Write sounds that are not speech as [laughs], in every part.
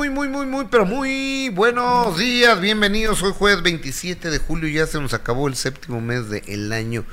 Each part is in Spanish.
muy, muy, muy, muy, pero muy buenos días. Bienvenidos. Hoy jueves 27 de julio. Ya se nos acabó el séptimo mes del año.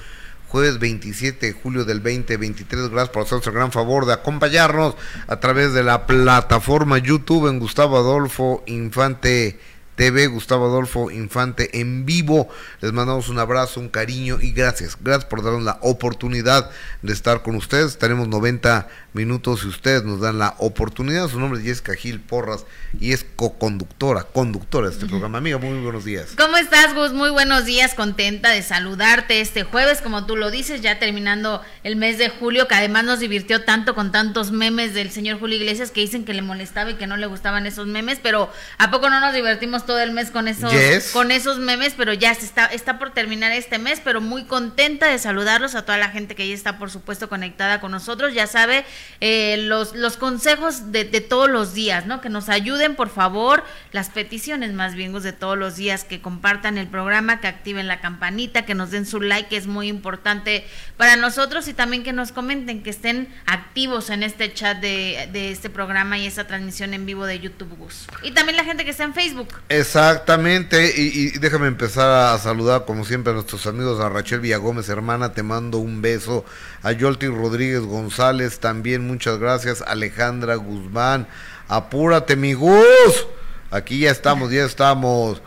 Jueves 27 de julio del 2023. Gracias por hacernos el gran favor de acompañarnos a través de la plataforma YouTube en Gustavo Adolfo Infante TV, Gustavo Adolfo Infante en vivo. Les mandamos un abrazo, un cariño y gracias. Gracias por darnos la oportunidad de estar con ustedes. Tenemos 90 minutos y ustedes nos dan la oportunidad. Su nombre es Jessica Gil Porras y es co-conductora, conductora de este programa. Amiga, muy buenos días. ¿Cómo estás, Gus? Muy buenos días, contenta de saludarte este jueves, como tú lo dices, ya terminando el mes de julio, que además nos divirtió tanto con tantos memes del señor Julio Iglesias que dicen que le molestaba y que no le gustaban esos memes, pero ¿a poco no nos divertimos todo el mes con esos, con esos memes? Pero ya se está, está por terminar este mes, pero muy contenta de saludarlos a toda la gente que ya está, por supuesto, conectada con nosotros. Ya sabe, eh, los, los consejos de, de, todos los días, ¿no? Que nos ayuden, por favor, las peticiones más bien de todos los días, que compartan el programa, que activen la campanita, que nos den su like, que es muy importante para nosotros, y también que nos comenten, que estén activos en este chat de, de este programa y esta transmisión en vivo de YouTube Bus. Y también la gente que está en Facebook. Exactamente, y, y déjame empezar a saludar como siempre a nuestros amigos, a Rachel Villagómez, hermana, te mando un beso, a Yolti Rodríguez González, también muchas gracias, Alejandra Guzmán, apúrate mi Gus, aquí ya estamos, ya estamos.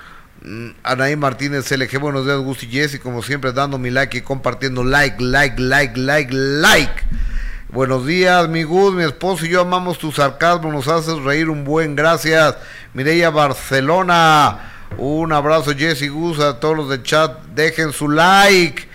Anaí Martínez LG, buenos días, Gus y Jessy, como siempre dando mi like y compartiendo like, like, like, like, like. Buenos días, mi Gus, mi esposo y yo amamos tu sarcasmo, nos haces reír un buen, gracias. Mireya Barcelona, un abrazo Jessy Gus, a todos los de chat, dejen su like.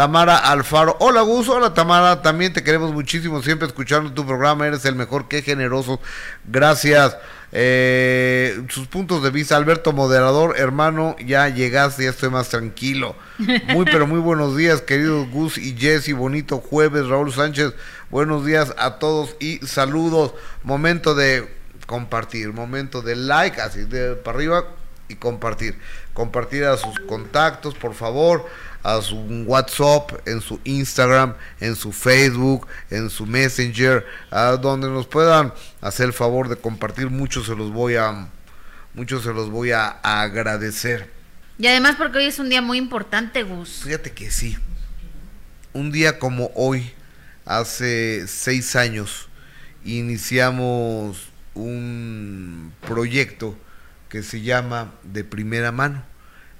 Tamara Alfaro. Hola Gus, hola Tamara, también te queremos muchísimo, siempre escuchando tu programa, eres el mejor, qué generoso. Gracias. Eh, sus puntos de vista, Alberto Moderador, hermano, ya llegaste, ya estoy más tranquilo. Muy, pero muy buenos días, queridos Gus y Jesse, bonito jueves, Raúl Sánchez, buenos días a todos y saludos. Momento de compartir, momento de like, así de para arriba y compartir. Compartir a sus contactos, por favor a su WhatsApp, en su Instagram, en su Facebook, en su Messenger, a donde nos puedan hacer el favor de compartir, muchos se los voy a muchos se los voy a, agradecer. Y además porque hoy es un día muy importante, Gus. Fíjate que sí. Un día como hoy, hace seis años, iniciamos un proyecto que se llama De Primera Mano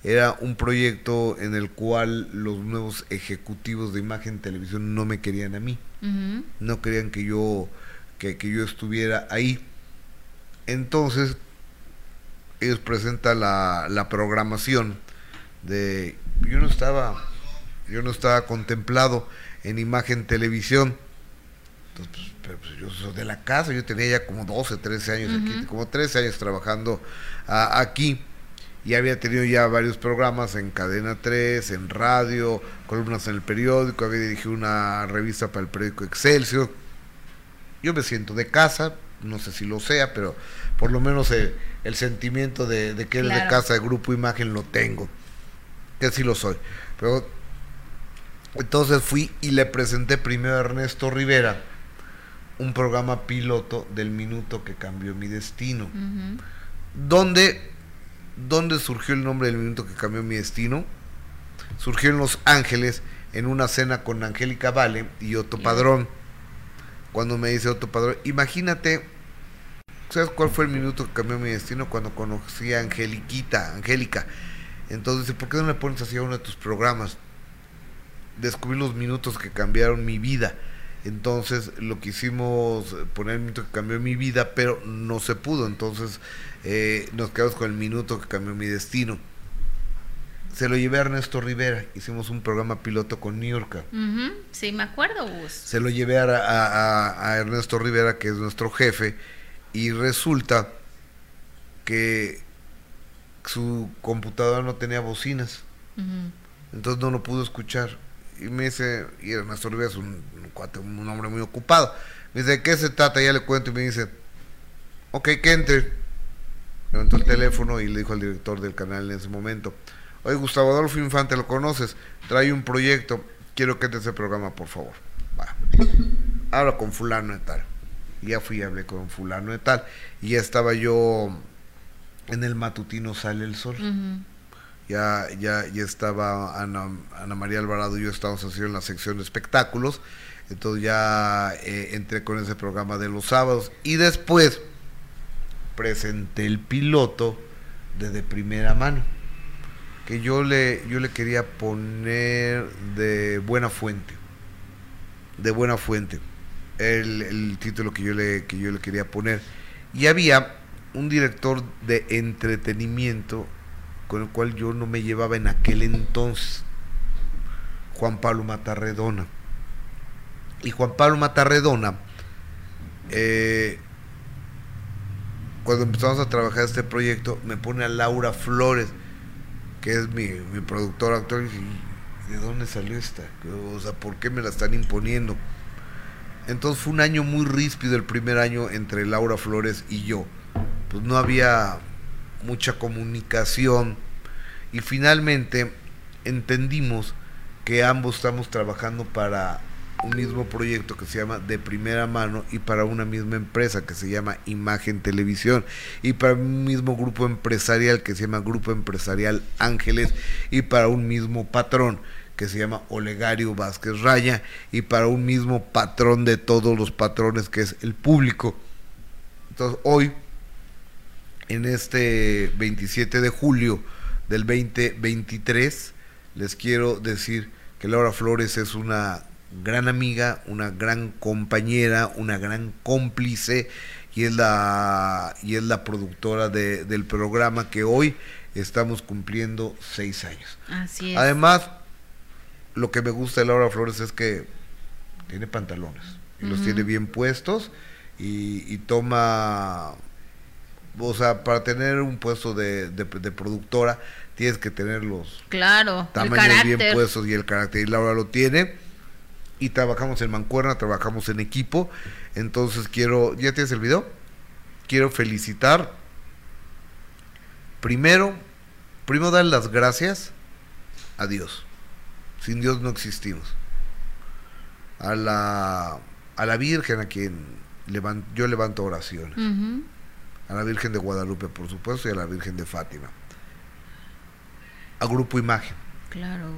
era un proyecto en el cual los nuevos ejecutivos de imagen televisión no me querían a mí. No querían que yo, que, que, yo estuviera ahí. Entonces, ellos presentan la, la programación de. Yo no estaba. Yo no estaba contemplado en imagen televisión. Entonces, pues, pero pues yo soy de la casa, yo tenía ya como 12, 13 años aquí, como 13 años trabajando a, aquí y había tenido ya varios programas en Cadena 3, en radio, columnas en el periódico, había dirigido una revista para el periódico Excelsior. Yo me siento de casa, no sé si lo sea, pero por lo menos el, el sentimiento de, de que él claro. de casa de Grupo Imagen lo tengo, que sí lo soy. Pero entonces fui y le presenté primero a Ernesto Rivera un programa piloto del minuto que cambió mi destino, uh -huh. donde ¿Dónde surgió el nombre del minuto que cambió mi destino? Surgió en Los Ángeles, en una cena con Angélica Vale y Otto Padrón. Cuando me dice Otto Padrón, imagínate, ¿sabes cuál fue el minuto que cambió mi destino? Cuando conocí a Angeliquita, Angélica. Entonces dice, ¿por qué no le pones así a uno de tus programas? Descubrí los minutos que cambiaron mi vida. Entonces lo quisimos poner el minuto que cambió mi vida, pero no se pudo. Entonces eh, nos quedamos con el minuto que cambió mi destino. Se lo llevé a Ernesto Rivera, hicimos un programa piloto con New York. Uh -huh. Sí, me acuerdo, Gus. Se lo llevé a, a, a, Ernesto Rivera, que es nuestro jefe, y resulta que su computadora no tenía bocinas. Uh -huh. Entonces no lo pudo escuchar. Y me dice, y Ernesto Rivera es un, un, hombre muy ocupado. Me dice, ¿de qué se trata? Ya le cuento y me dice, ok, que entre levantó el teléfono y le dijo al director del canal en ese momento, oye Gustavo Adolfo Infante, ¿lo conoces? Trae un proyecto, quiero que te ese programa, por favor. Va. Habla con fulano y tal. Y ya fui y hablé con fulano de tal. Y ya estaba yo en el matutino Sale el Sol. Ya, ya, ya estaba Ana, Ana María Alvarado y yo estábamos haciendo en la sección de espectáculos. Entonces ya eh, entré con ese programa de los sábados. Y después presenté el piloto de De Primera Mano. Que yo le, yo le quería poner de Buena Fuente. De Buena Fuente. El, el título que yo, le, que yo le quería poner. Y había un director de entretenimiento con el cual yo no me llevaba en aquel entonces, Juan Pablo Matarredona. Y Juan Pablo Matarredona, eh, cuando empezamos a trabajar este proyecto, me pone a Laura Flores, que es mi, mi productora actual, y dije, ¿de dónde salió esta? O sea, ¿por qué me la están imponiendo? Entonces fue un año muy ríspido el primer año entre Laura Flores y yo. Pues no había mucha comunicación y finalmente entendimos que ambos estamos trabajando para un mismo proyecto que se llama De Primera Mano y para una misma empresa que se llama Imagen Televisión y para un mismo grupo empresarial que se llama Grupo Empresarial Ángeles y para un mismo patrón que se llama Olegario Vázquez Raya y para un mismo patrón de todos los patrones que es el público. Entonces hoy en este 27 de julio del 2023. Les quiero decir que Laura Flores es una gran amiga, una gran compañera, una gran cómplice y es la, y es la productora de, del programa que hoy estamos cumpliendo seis años. Así es. Además, lo que me gusta de Laura Flores es que tiene pantalones y los tiene bien puestos y, y toma o sea, para tener un puesto de, de, productora tienes que tener los claro, tamaños bien puestos y el carácter. Y Laura lo tiene. Y trabajamos en mancuerna, trabajamos en equipo. Entonces quiero, ¿ya tienes el video? Quiero felicitar. Primero, primero dar las gracias a Dios. Sin Dios no existimos. A la, a la Virgen a quien yo levanto oraciones a la Virgen de Guadalupe, por supuesto, y a la Virgen de Fátima. A Grupo Imagen. Claro.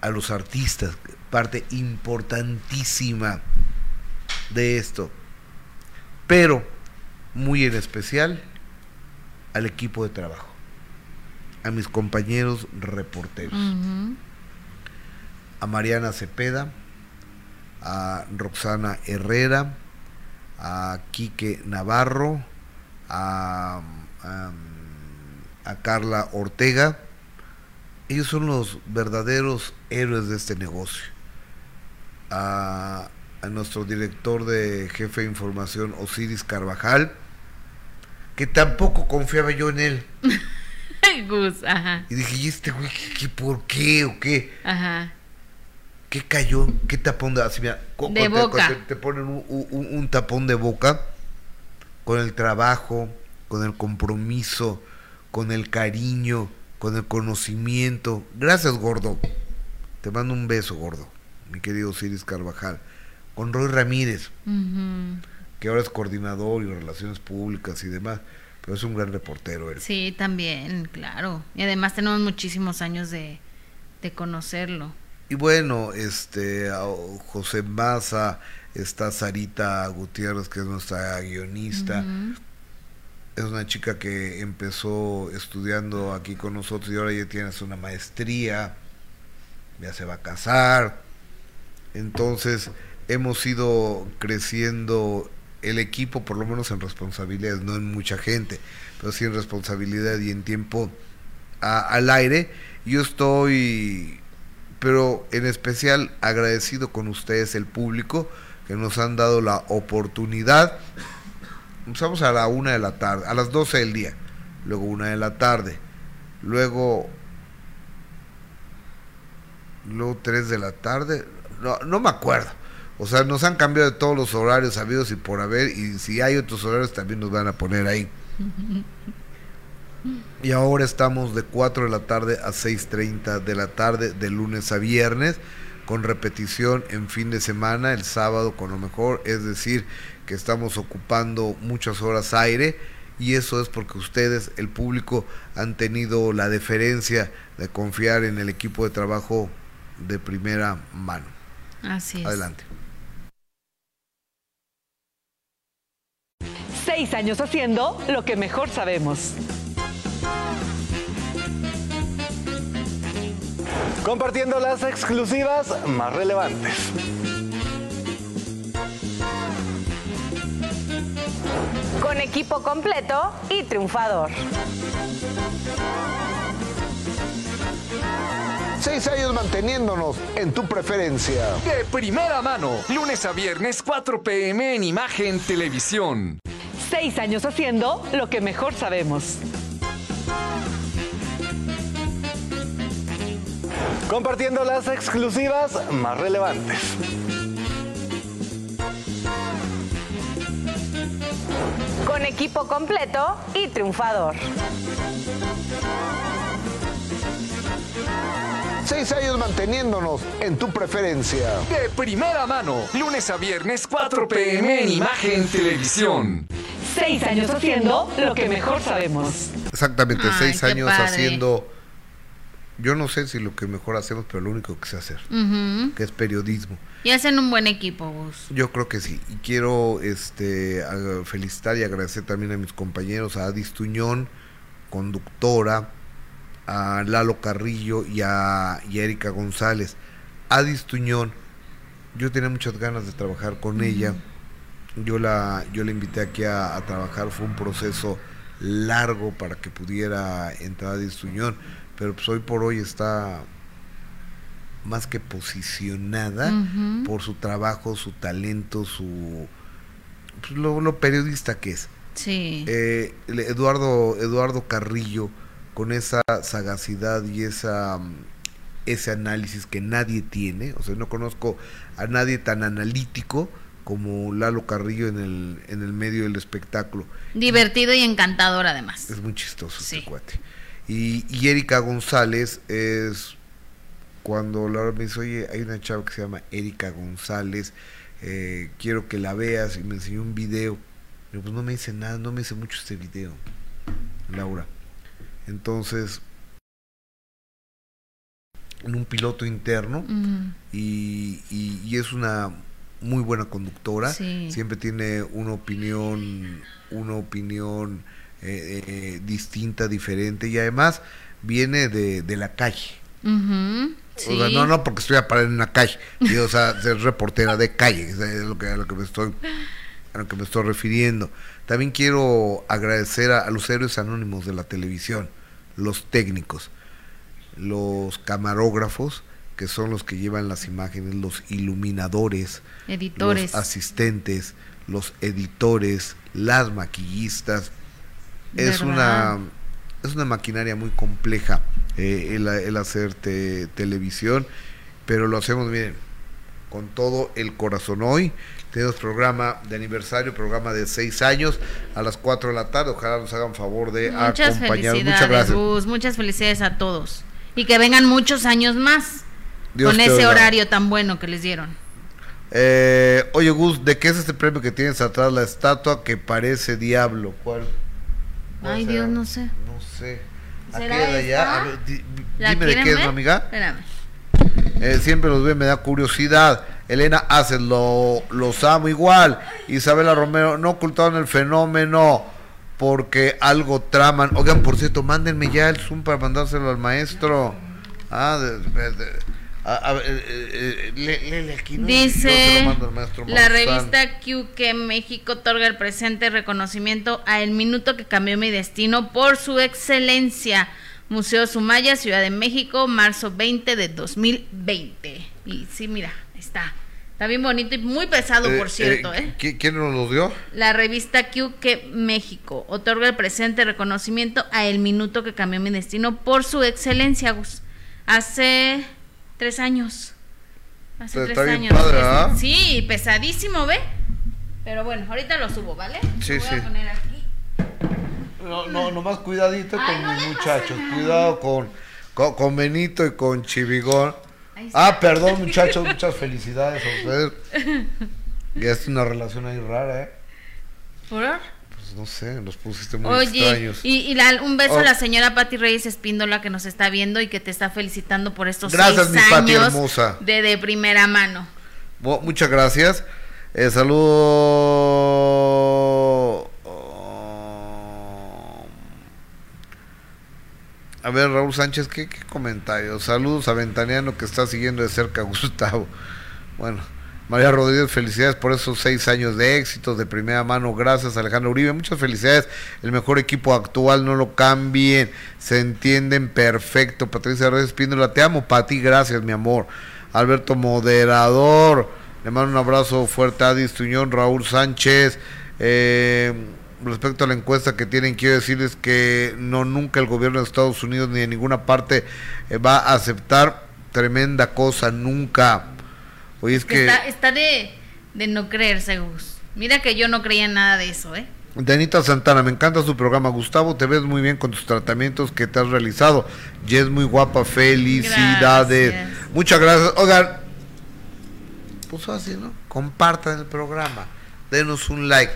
A los artistas, parte importantísima de esto. Pero, muy en especial, al equipo de trabajo, a mis compañeros reporteros, a Mariana Cepeda, a Roxana Herrera, a Quique Navarro, a, a, Carla Ortega. Ellos son los verdaderos héroes de este negocio. A, a nuestro director de jefe de información, Osiris Carvajal, que tampoco confiaba yo en él. [laughs] Gus, ajá. Y dije, ¿y este güey qué, por qué o qué? Ajá. ¿Qué cayó? ¿Qué tapón de así, mira, de boca. Te, ponen un, tapón de boca con el trabajo, con el compromiso, con el cariño, con el conocimiento. Gracias, gordo. Te mando un beso, gordo, mi querido Ciris Carvajal. Con Roy Ramírez, que ahora es coordinador y relaciones públicas y demás, pero es un gran reportero él. Sí, también, claro. Y además tenemos muchísimos años de, de conocerlo. Y bueno, este José Maza, está Sarita Gutiérrez, que es nuestra guionista. Es una chica que empezó estudiando aquí con nosotros y ahora ya tiene una maestría, ya se va a casar. Entonces, hemos ido creciendo el equipo, por lo menos en responsabilidades, no en mucha gente, pero sí en responsabilidad y en tiempo al aire. Yo estoy pero en especial agradecido con ustedes, el público, que nos han dado la oportunidad. Empezamos a la una de la tarde, a las 12 del día, luego una de la tarde, luego luego 3 de la tarde, no, no me acuerdo. O sea, nos han cambiado de todos los horarios habidos y por haber, y si hay otros horarios también nos van a poner ahí. [laughs] Y ahora estamos de 4 de la tarde a 6.30 de la tarde, de lunes a viernes, con repetición en fin de semana, el sábado con lo mejor. Es decir, que estamos ocupando muchas horas aire y eso es porque ustedes, el público, han tenido la deferencia de confiar en el equipo de trabajo de primera mano. Así es. Adelante. Seis años haciendo lo que mejor sabemos. Compartiendo las exclusivas más relevantes. Con equipo completo y triunfador. Seis años manteniéndonos en tu preferencia. De primera mano, lunes a viernes 4 pm en Imagen Televisión. Seis años haciendo lo que mejor sabemos. Compartiendo las exclusivas más relevantes. Con equipo completo y triunfador. Seis años manteniéndonos en tu preferencia. De primera mano, lunes a viernes 4 pm en Imagen Televisión. Seis años haciendo lo que mejor sabemos. Exactamente, Ay, seis años padre. haciendo, yo no sé si lo que mejor hacemos, pero lo único que sé hacer, que es periodismo. Y hacen un buen equipo, Gus. Yo creo que sí. Y quiero este, felicitar y agradecer también a mis compañeros, a Adis Tuñón, conductora, a Lalo Carrillo y a, y a Erika González. Adis Tuñón, yo tenía muchas ganas de trabajar con ella. Yo la, yo la invité aquí a, a trabajar, fue un proceso largo para que pudiera entrar Adis Tuñón, pero pues hoy por hoy está más que posicionada por su trabajo, su talento, su pues, lo, lo periodista que es. Sí. Eh, Eduardo Eduardo Carrillo con esa sagacidad y esa ese análisis que nadie tiene, o sea, no conozco a nadie tan analítico como Lalo Carrillo en el en el medio del espectáculo. Divertido y encantador, además. Es muy chistoso Sí. este cuate. Y, y Erika González es cuando Laura me dice, oye, hay una chava que se llama Erika González, eh, quiero que la veas, y me enseñó un video. Pero pues no me dice nada, no me dice mucho este video, Laura. Entonces, en un piloto interno, y, y- y es una muy buena conductora Sí. siempre tiene una opinión una opinión eh, eh, distinta diferente y además viene de, de la calle ujú, sí. o sea, no no porque estoy a parar en una calle o sea [laughs] ser reportera de calle es a lo que, a lo que me estoy a lo que me estoy refiriendo también quiero agradecer a, a los héroes anónimos de la televisión los técnicos los camarógrafos que son los que llevan las imágenes, los iluminadores, Editores. los asistentes, los editores, las maquillistas. Es ¿Verdad? una es una maquinaria muy compleja eh, el, el hacer te- televisión, pero lo hacemos bien, con todo el corazón. Hoy tenemos programa de aniversario, programa de seis años a las 4 de la tarde. Ojalá nos hagan favor de Muchas acompañar. felicidades, Muchas gracias. Gus. Muchas felicidades a todos. Y que vengan muchos años más Dios con ese horario tan bueno que les dieron. Eh, oye, Gus, ¿de qué es este premio que tienes atrás? La estatua que parece diablo. ¿Cuál? Ay? Dios, no sé. No sé. ¿Será Aquella de allá. esta? A ver, di- ¿La dime de qué es, amiga. Espérame. Eh, siempre los veo, me da curiosidad. Elena Haces, lo, los amo igual. Isabela Romero, no ocultaron el fenómeno porque algo traman. Oigan, por cierto, mándenme ya el Zoom para mandárselo al maestro. Ah, de- de- de- a, a eh, eh, léele aquí, Dice la revista Q que México otorga el presente reconocimiento a El Minuto que cambió mi destino por su excelencia. Museo Sumaya, Ciudad de México, marzo 20 de 2020. Y sí, mira, está. Está bien bonito y muy pesado, Eh, por cierto, ¿eh? ¿qui- ¿Quién nos lo dio? La revista Q que México otorga el presente reconocimiento a El Minuto que cambió mi destino por su excelencia. Hace tres años. Hace Pero tres está bien años. padre, ¿ah? Sí, pesadísimo, ¿ve? Pero bueno, ahorita lo subo, ¿vale? Sí, Lo voy sí. a poner aquí. No, no, nomás cuidadito Ay, con no mis le muchachos. nada. Cuidado con, con, con Benito y con Chivigón. Ahí está. Ah, perdón, muchachos, muchas felicidades a ustedes. [laughs] Ya es una relación ahí rara, ¿eh? ¿Por? Pues no sé, los pusiste muy Oye, extraños. y, y la- un beso Oh. a la señora Patti Reyes Espíndola que nos está viendo y que te está felicitando por estos Gracias, seis mi Pati años hermosa. de, de primera mano. Muchas gracias. Eh, saludo. oh, A ver, Raúl Sánchez, ¿qué, qué comentario? Saludos a Ventaniano que está siguiendo de cerca Gustavo. Bueno, María Rodríguez, felicidades por esos seis años de éxitos de primera mano. Gracias, Alejandro Uribe. Muchas felicidades. El mejor equipo actual, no lo cambien. Se entienden perfecto. Patricia Reyes Píndola, te amo, Pati. Gracias, mi amor. Alberto Moderador, le mando un abrazo fuerte a Adi Tuñón, Raúl Sánchez. Eh, respecto a la encuesta que tienen, quiero decirles que no nunca el gobierno de Estados Unidos ni de ninguna parte eh, va a aceptar tremenda cosa, nunca. Oye, es Que está, está de, de no creerse, Gus. Mira que yo no creía en nada de eso, ¿eh? Danita Santana, me encanta su programa. Gustavo, te ves muy bien con tus tratamientos que te has realizado. Y es muy guapa, felicidades. Gracias. Muchas gracias. Oigan, pues así, ¿no? Compartan el programa. Denos un like.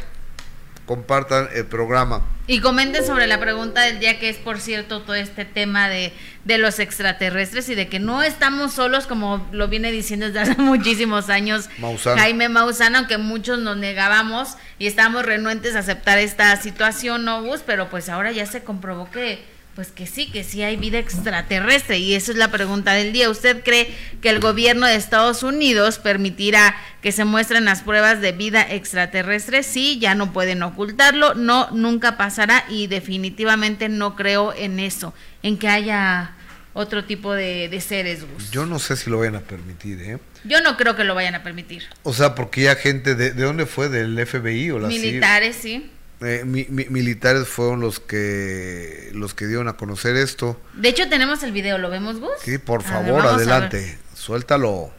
Compartan el programa. Y comenten sobre la pregunta del día, que es, por cierto, todo este tema de, de los extraterrestres y de que no estamos solos, como lo viene diciendo desde hace [laughs] muchísimos años. Jaime Maussan, aunque muchos nos negábamos y estábamos renuentes a aceptar esta situación, ¿no, Gus? Pero pues ahora ya se comprobó que, pues que sí, que sí hay vida extraterrestre. Y esa es la pregunta del día. ¿Usted cree que el gobierno de Estados Unidos permitirá que se muestren las pruebas de vida extraterrestre? Sí, ya no pueden ocultarlo. No, nunca pasará y definitivamente no creo en eso, en que haya otro tipo de, de seres, Gus. Yo no sé si lo vayan a permitir, ¿eh? Yo no creo que lo vayan a permitir. O sea, porque ya gente, de, ¿de dónde fue? ¿Del FBI o la CIA? Militares, sí. Eh, mi- mi- militares fueron los que los que dieron a conocer esto. De hecho, tenemos el video, ¿lo vemos, Gus? Sí, por ver, favor, a adelante. ver. Suéltalo.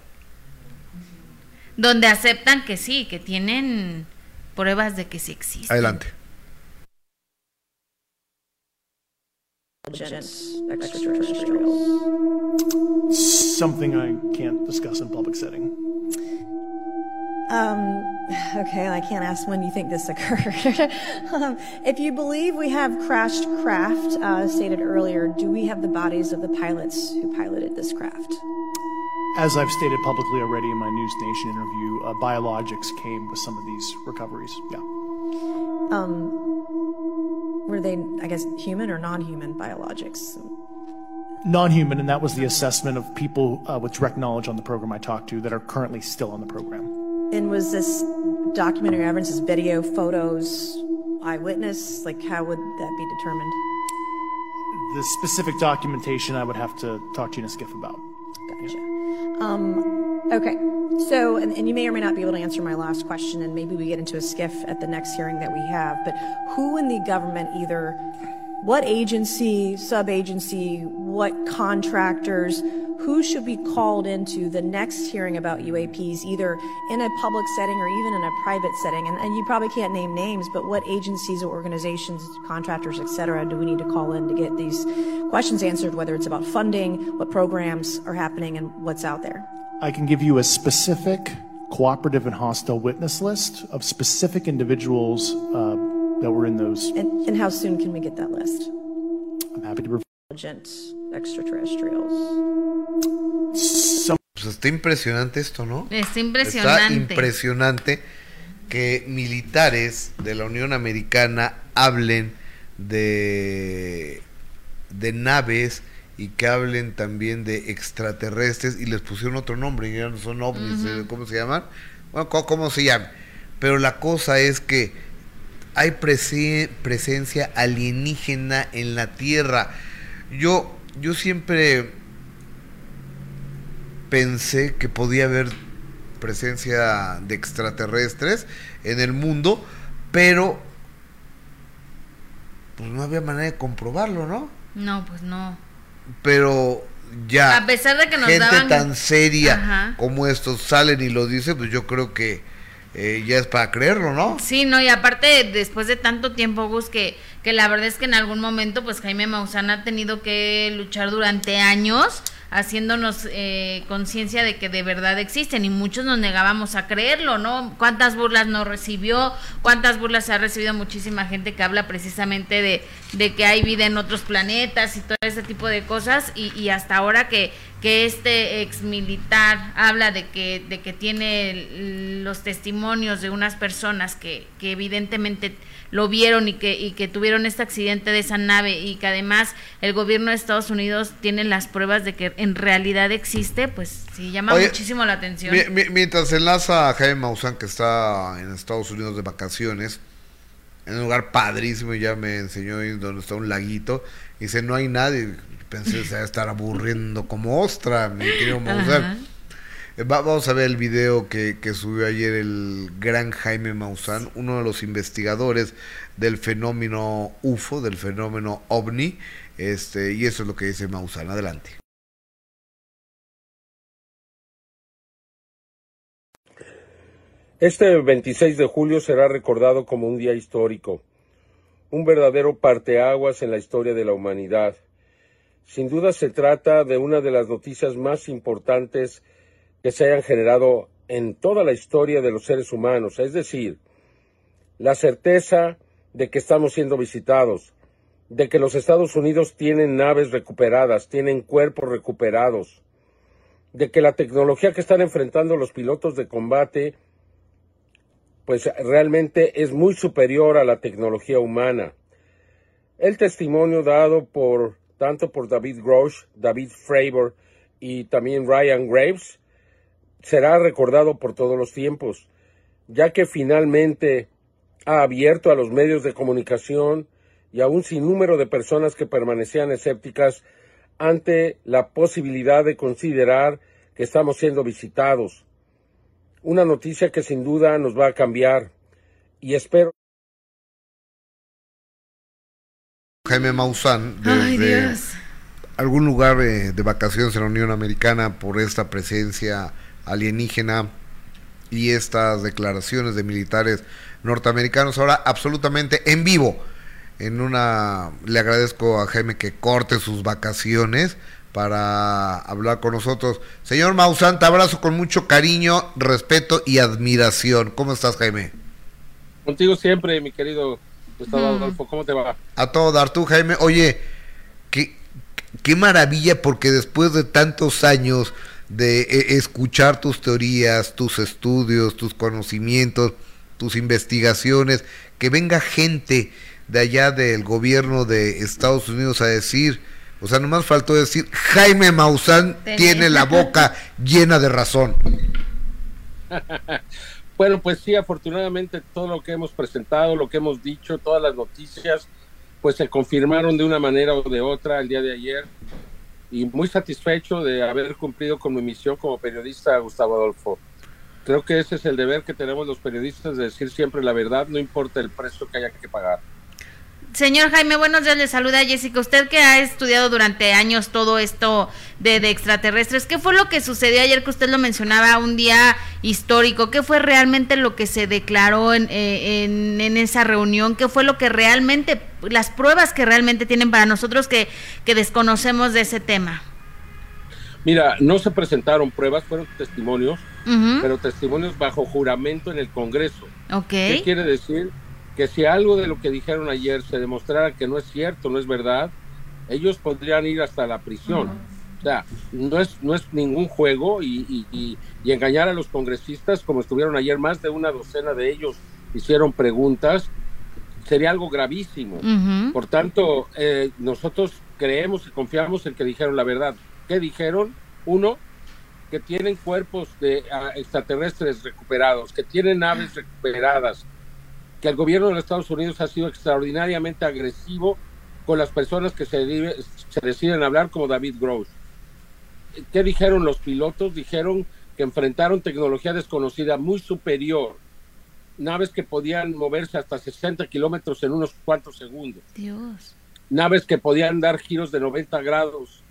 Donde aceptan que sí, que tienen pruebas de que sí existen. Adelante. something I can't discuss in public setting. Um, [sighs] okay, I can't ask when you think this occurred. [laughs] um, if you believe we have crashed craft, uh, stated earlier, do we have the bodies of the pilots who piloted this craft? As I've stated publicly already in my News Nation interview, uh, biologics came with some of these recoveries. Yeah. Um, were they, I guess, human or non-human biologics? Non human, and that was the assessment of people uh, with direct knowledge on the program I talked to that are currently still on the program. And was this documentary evidence, this video, photos, eyewitness? Like, how would that be determined? The specific documentation I would have to talk to you in a skiff about. Gotcha. Um, okay. So, and, and you may or may not be able to answer my last question, and maybe we get into a skiff at the next hearing that we have. But who in the government, either what agency, sub agency, what contractors, who should be called into the next hearing about UAPs, either in a public setting or even in a private setting? And, and you probably can't name names, but what agencies or organizations, contractors, et cetera, do we need to call in to get these questions answered, whether it's about funding, what programs are happening, and what's out there? I can give you a specific cooperative and hostile witness list of specific individuals uh, that were in those. And, and how soon can we get that list? I'm happy to provide Intelligent extraterrestrials. some. Pues está impresionante esto, ¿no? Está impresionante. Está impresionante que militares de la Unión Americana hablen de, de naves y que hablen también de extraterrestres y les pusieron otro nombre, ya no son ovnis, eh, ¿cómo se llaman? Bueno, ¿cómo, cómo se llaman? Pero la cosa es que hay prese- presencia alienígena en la Tierra. Yo, yo siempre pensé que podía haber presencia de extraterrestres en el mundo, pero pues no había manera de comprobarlo, ¿no? No, pues no. Pero ya A pesar de que nos gente daban- tan seria Ajá. como estos salen y lo dicen, pues yo creo que eh, ya es para creerlo, ¿no? Sí, no, y aparte, después de tanto tiempo, Gus, que, que la verdad es que en algún momento, pues Jaime Maussan ha tenido que luchar durante años haciéndonos eh, conciencia de que de verdad existen y muchos nos negábamos a creerlo, ¿no? ¿Cuántas burlas nos recibió? ¿Cuántas burlas ha recibido muchísima gente que habla precisamente de, de que hay vida en otros planetas y todo ese tipo de cosas y, y hasta ahora que que este ex militar habla de que, de que tiene los testimonios de unas personas que, que evidentemente lo vieron y que, y que tuvieron este accidente de esa nave y que además el gobierno de Estados Unidos tiene las pruebas de que en realidad existe, pues sí, llama muchísimo la atención. mientras enlaza a Jaime Maussan, que está en Estados Unidos de vacaciones, en un lugar padrísimo, ya me enseñó donde está un laguito, y dice, no hay nadie, pensé se va a estar aburriendo como ostra, mi querido Maussan. Eh, vamos a ver el video que, que, subió ayer el gran Jaime Maussan, uno de los investigadores del fenómeno UFO, del fenómeno OVNI, este, y eso es lo que dice Maussan. Adelante. Este 26 de julio será recordado como un día histórico, un verdadero parteaguas en la historia de la humanidad sin duda se trata de una de las noticias más importantes que se hayan generado en toda la historia de los seres humanos, es decir, la certeza de que estamos siendo visitados, de que los Estados Unidos tienen naves recuperadas, tienen cuerpos recuperados, de que la tecnología que están enfrentando los pilotos de combate pues realmente es muy superior a la tecnología humana. El testimonio dado por tanto por David Grosh, David Fravor y también Ryan Graves, será recordado por todos los tiempos, ya que finalmente ha abierto a los medios de comunicación y a un sinnúmero de personas que permanecían escépticas ante la posibilidad de considerar que estamos siendo visitados. Una noticia que sin duda nos va a cambiar y espero Jaime Maussan desde algún lugar de, vacaciones en la Unión Americana por esta presencia alienígena y estas declaraciones de militares norteamericanos ahora absolutamente en vivo. En una le agradezco a Jaime que corte sus vacaciones para hablar con nosotros. Señor Maussan, te abrazo con mucho cariño, respeto y admiración. ¿Cómo estás, Jaime? Contigo siempre, mi querido ¿cómo te va? A todo dar tú, Jaime. Oye, qué, qué maravilla porque después de tantos años de e, escuchar tus teorías, tus estudios, tus conocimientos, tus investigaciones, que venga gente de allá del gobierno de Estados Unidos a decir, o sea, nomás faltó decir, Jaime Maussan tiene la boca [laughs] llena de razón. [laughs] Bueno, pues sí, afortunadamente todo lo que hemos presentado, lo que hemos dicho, todas las noticias, pues se confirmaron de una manera o de otra el día de ayer y muy satisfecho de haber cumplido con mi misión como periodista, Gustavo Adolfo. Creo que ese es el deber que tenemos los periodistas de decir siempre la verdad, no importa el precio que haya que pagar. Señor Jaime, buenos días, le saluda Jessica. Usted que ha estudiado durante años todo esto de, extraterrestres, ¿qué fue lo que sucedió ayer que usted lo mencionaba, un día histórico? ¿Qué fue realmente lo que se declaró en, eh, en, esa reunión? ¿Qué fue lo que realmente, las pruebas que realmente tienen para nosotros que, que desconocemos de ese tema? Mira, no se presentaron pruebas, fueron testimonios, pero testimonios bajo juramento en el Congreso. Okay. ¿Qué quiere decir? Que si algo de lo que dijeron ayer se demostrara que no es cierto, no es verdad, ellos podrían ir hasta la prisión. O sea, no es, no es ningún juego y, y, engañar a los congresistas, como estuvieron ayer, más de una docena de ellos hicieron preguntas, sería algo gravísimo. Por tanto, eh, nosotros creemos y confiamos en que dijeron la verdad. ¿Qué dijeron? Uno, que tienen cuerpos de ah, extraterrestres recuperados, que tienen naves recuperadas, que el gobierno de los Estados Unidos ha sido extraordinariamente agresivo con las personas que se, se deciden hablar, como David Gross. ¿Qué dijeron los pilotos? Dijeron que enfrentaron tecnología desconocida muy superior, naves que podían moverse hasta 60 kilómetros en unos cuantos segundos. Dios. Naves que podían dar giros de 90 grados,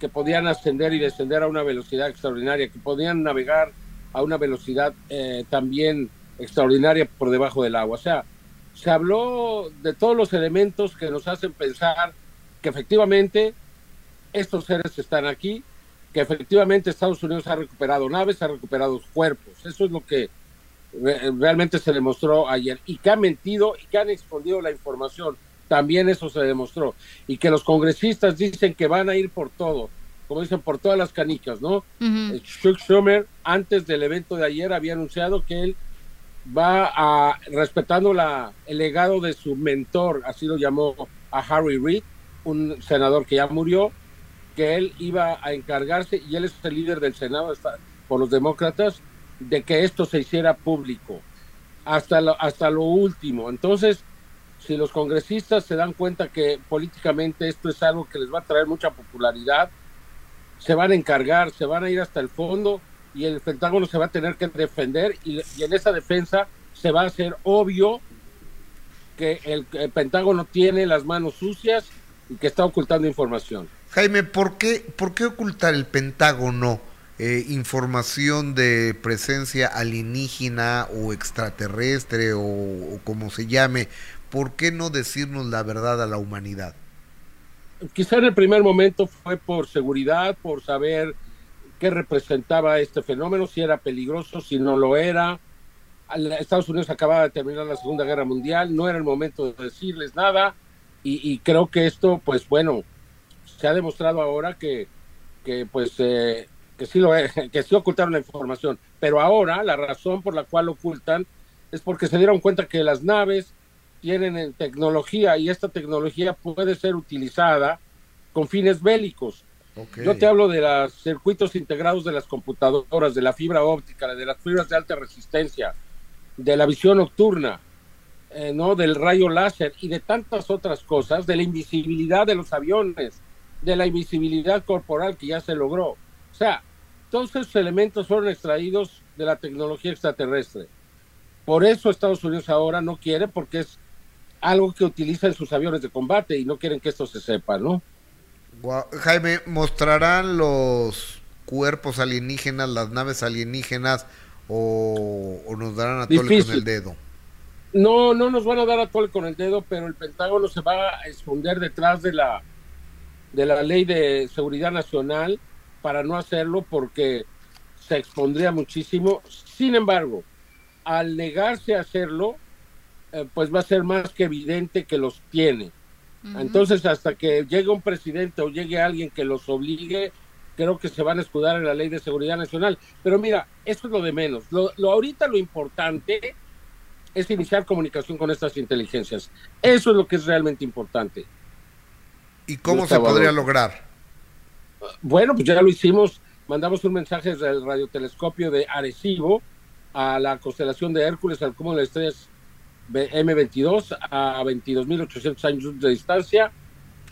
que podían ascender y descender a una velocidad extraordinaria, que podían navegar a una velocidad eh, también extraordinaria por debajo del agua. O sea, se habló de todos los elementos que nos hacen pensar que efectivamente estos seres están aquí que efectivamente Estados Unidos ha recuperado naves, ha recuperado cuerpos. Eso es lo que realmente se demostró ayer. Y que ha mentido y que han escondido la información. También eso se demostró. Y que los congresistas dicen que van a ir por todo, como dicen, por todas las canicas, ¿no? Uh Chuck Schumer, antes del evento de ayer, había anunciado que él va a, respetando el legado de su mentor, así lo llamó a Harry Reid, un senador que ya murió, que él iba a encargarse, y él es el líder del Senado por los demócratas, de que esto se hiciera público, hasta hasta lo último. Entonces, si los congresistas se dan cuenta que políticamente esto es algo que les va a traer mucha popularidad, se van a encargar, se van a ir hasta el fondo y el Pentágono se va a tener que defender y, en esa defensa se va a hacer obvio que el Pentágono tiene las manos sucias y que está ocultando información. Jaime, ¿por qué, por qué ocultar el Pentágono eh, información de presencia alienígena o extraterrestre o, como se llame? ¿Por qué no decirnos la verdad a la humanidad? Quizá en el primer momento fue por seguridad, por saber qué representaba este fenómeno, si era peligroso, si no lo era. Estados Unidos acababa de terminar la Segunda Guerra Mundial, no era el momento de decirles nada y, creo que esto, pues bueno, se ha demostrado ahora que, pues eh, que sí lo [laughs] que sí ocultaron la información, pero ahora la razón por la cual ocultan es porque se dieron cuenta que las naves tienen tecnología y esta tecnología puede ser utilizada con fines bélicos. Yo te hablo de los circuitos integrados de las computadoras, de la fibra óptica, de las fibras de alta resistencia, de la visión nocturna, eh, ¿no? del rayo láser y de tantas otras cosas, de la invisibilidad de los aviones, de la invisibilidad corporal que ya se logró. O sea, todos esos elementos fueron extraídos de la tecnología extraterrestre. Por eso Estados Unidos ahora no quiere, porque es algo que utiliza en sus aviones de combate y no quieren que esto se sepa, ¿no? Jaime, ¿mostrarán los cuerpos alienígenas, las naves alienígenas o, nos darán a tole con el dedo? No, no nos van a dar a tole con el dedo, pero el Pentágono se va a esconder detrás de la de la ley de seguridad nacional para no hacerlo porque se expondría muchísimo. Sin embargo, al negarse a hacerlo, eh, pues va a ser más que evidente que los tiene. Entonces, hasta que llegue un presidente o llegue alguien que los obligue, creo que se van a escudar en la ley de seguridad nacional. Pero mira, eso es lo de menos. Lo, lo ahorita lo importante es iniciar comunicación con estas inteligencias. Eso es lo que es realmente importante. ¿Y cómo se podría lograr? Bueno, pues ya lo hicimos. Mandamos un mensaje desde el radiotelescopio de Arecibo a la constelación de Hércules, al cúmulo de estrellas M22 a 22.800 años de distancia.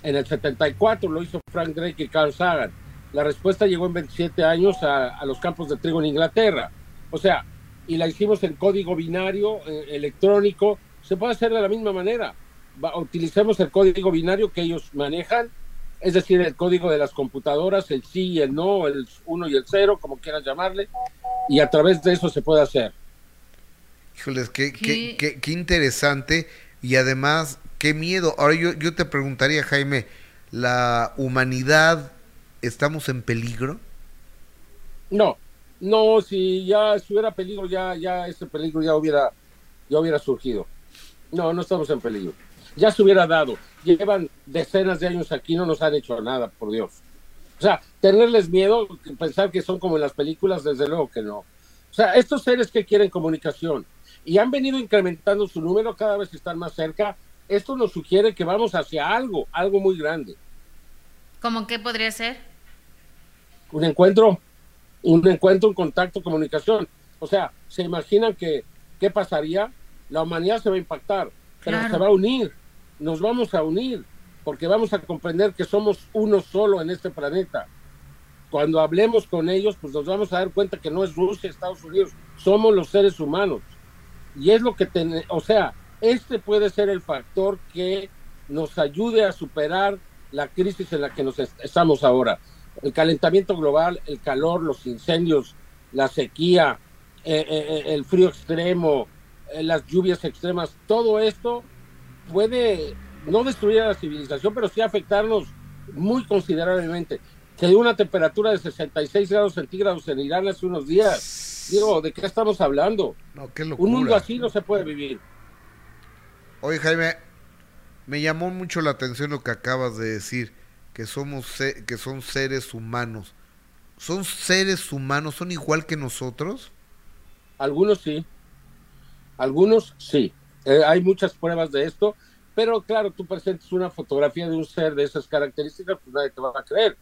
En el 74 lo hizo Frank Drake y Carl Sagan. La respuesta llegó en 27 años a, los campos de trigo en Inglaterra. O sea, y la hicimos en código binario eh, electrónico. Se puede hacer de la misma manera. utilicemos el código binario que ellos manejan es decir, el código de las computadoras, el sí y el no, el 1 y el 0, como quieras llamarle, y a través de eso se puede hacer. Híjoles, qué, qué, qué, interesante y además, qué miedo. Ahora yo, yo te preguntaría, Jaime, ¿la humanidad estamos en peligro? No, no, si ya estuviera peligro, ya, ya ese peligro ya hubiera, ya hubiera surgido. No, no estamos en peligro. Ya se hubiera dado llevan decenas de años aquí, no nos han hecho nada, por Dios. O sea, tenerles miedo, pensar que son como en las películas, desde luego que no. O sea, estos seres que quieren comunicación y han venido incrementando su número cada vez que están más cerca, esto nos sugiere que vamos hacia algo, algo muy grande. ¿Cómo qué podría ser? Un encuentro, un encuentro, un contacto, comunicación. O sea, se imaginan que, ¿qué pasaría? La humanidad se va a impactar, pero se va a unir nos vamos a unir, porque vamos a comprender que somos uno solo en este planeta. Cuando hablemos con ellos, pues nos vamos a dar cuenta que no es Rusia, Estados Unidos, somos los seres humanos. Y es lo que, ten, o sea, este puede ser el factor que nos ayude a superar la crisis en la que nos estamos ahora. El calentamiento global, el calor, los incendios, la sequía, eh, eh, eh, el frío extremo, las lluvias extremas, todo esto puede no destruir a la civilización, pero sí afectarnos muy considerablemente. que dio una temperatura de 66 grados centígrados en Irán hace unos días. Digo, ¿de qué estamos hablando? No, qué Un mundo locura. así no se puede vivir. Oye, Jaime, me llamó mucho la atención lo que acabas de decir, que somos que son seres humanos. ¿Son seres humanos? ¿Son igual que nosotros? Algunos sí, algunos sí. Eh, hay muchas pruebas de esto, pero claro, tú presentes una fotografía de un ser de esas características, pues nadie te va a creer.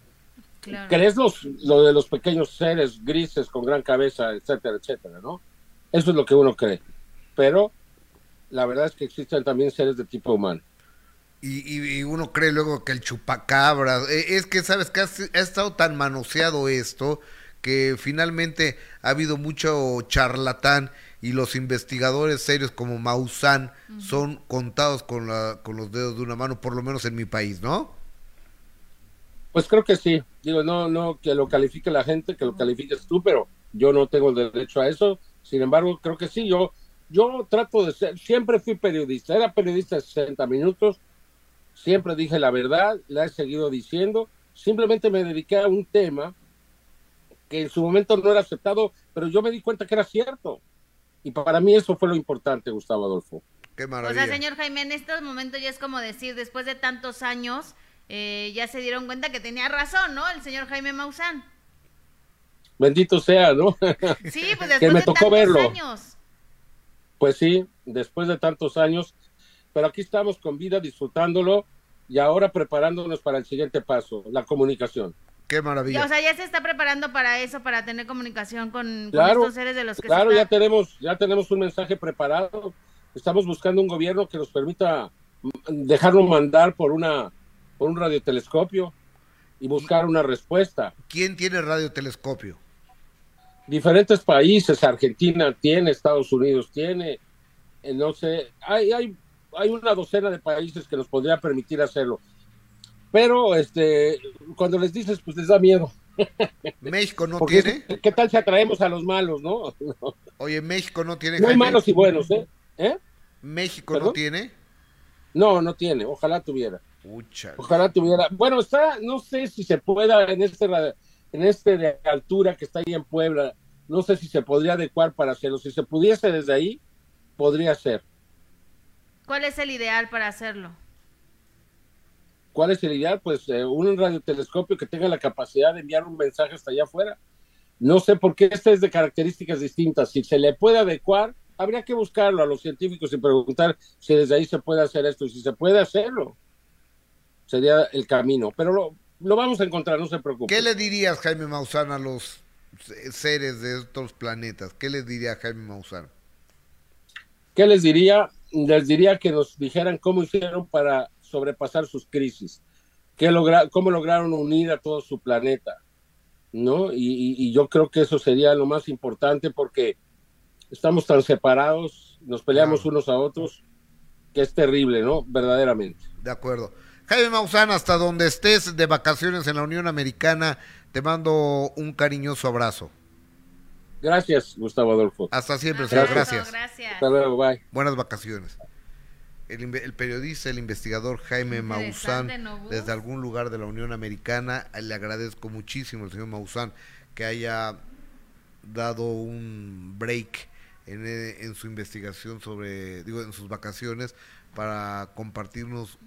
Claro. crees los, lo de los pequeños seres grises con gran cabeza, etcétera, etcétera, ¿no? Eso es lo que uno cree. Pero la verdad es que existen también seres de tipo humano. Y, y- y uno cree luego que el chupacabra, eh, es que sabes que ha, ha estado tan manoseado esto que finalmente ha habido mucho charlatán y los investigadores serios como Maussan son contados con, la, con los dedos de una mano, por lo menos en mi país, ¿no? Pues creo que sí. Digo, no, no que lo califique la gente, que lo califiques tú, pero yo no tengo el derecho a eso. Sin embargo, creo que sí. Yo, yo trato de ser, siempre fui periodista. Era periodista de 60 minutos. Siempre dije la verdad, la he seguido diciendo. Simplemente me dediqué a un tema que en su momento no era aceptado, pero yo me di cuenta que era cierto. Y para mí eso fue lo importante, Gustavo Adolfo. Qué O maravilla. sea, señor Jaime, en estos momentos ya es como decir, después de tantos años, eh, ya se dieron cuenta que tenía razón, ¿no? El señor Jaime Maussan. Bendito sea, ¿no? [laughs] Sí, pues Que después me de tocó tantos verlo. años. Pues sí, después de tantos años, pero aquí estamos con vida, disfrutándolo y ahora preparándonos para el siguiente paso, la comunicación. Qué Ya, maravilla. o sea, ya se está preparando para eso, para tener comunicación con, con Claro, estos seres de los que claro, se ya tenemos, ya tenemos un mensaje preparado. Estamos buscando un gobierno que nos permita dejarlo mandar por una, por un radiotelescopio y buscar una respuesta. ¿Quién tiene radiotelescopio? diferentes países, Argentina tiene, Estados Unidos tiene, eh, no sé, hay, hay, hay una docena de países que nos podría permitir hacerlo. Pero este, cuando les dices, pues les da miedo. [laughs] ¿México no Porque tiene? ¿Qué tal si atraemos a los malos, no? No, [laughs] Oye, México no tiene. hay Jaime? malos y buenos, ¿eh? ¿Eh? ¿México no tiene? No, no tiene, ojalá tuviera. Ojalá tuviera. Bueno, está, no sé si se pueda en este en este de altura que está ahí en Puebla, no sé si se podría adecuar para hacerlo. Si se pudiese desde ahí, podría ser. ¿Cuál es el ideal para hacerlo? ¿Cuál es el ideal? Pues eh, un radiotelescopio que tenga la capacidad de enviar un mensaje hasta allá afuera. No sé por qué este es de características distintas. Si se le puede adecuar, habría que buscarlo a los científicos y preguntar si desde ahí se puede hacer esto y si se puede hacerlo. Sería el camino. Pero lo, lo vamos a encontrar, no se preocupe. ¿Qué le dirías, Jaime Maussan, a los se- seres de otros planetas? ¿Qué les diría Jaime Maussan? ¿Qué les diría? Les diría que nos dijeran cómo hicieron para sobrepasar sus crisis, qué logra cómo lograron unir a todo su planeta, ¿no? Y, y- y yo creo que eso sería lo más importante porque estamos tan separados, nos peleamos Claro. unos a otros, que es terrible, ¿no? Verdaderamente. De acuerdo. Jaime Maussan, hasta donde estés de vacaciones en la Unión Americana, te mando un cariñoso abrazo. Gracias, Gustavo Adolfo. Hasta siempre, señor. Gracias. Gracias. Hasta luego, bye. Buenas vacaciones. El, periodista, el investigador Jaime Maussan, desde algún lugar de la Unión Americana, le agradezco muchísimo al señor Maussan que haya dado un break en, eh, en su investigación sobre, digo, en sus vacaciones, para compartirnos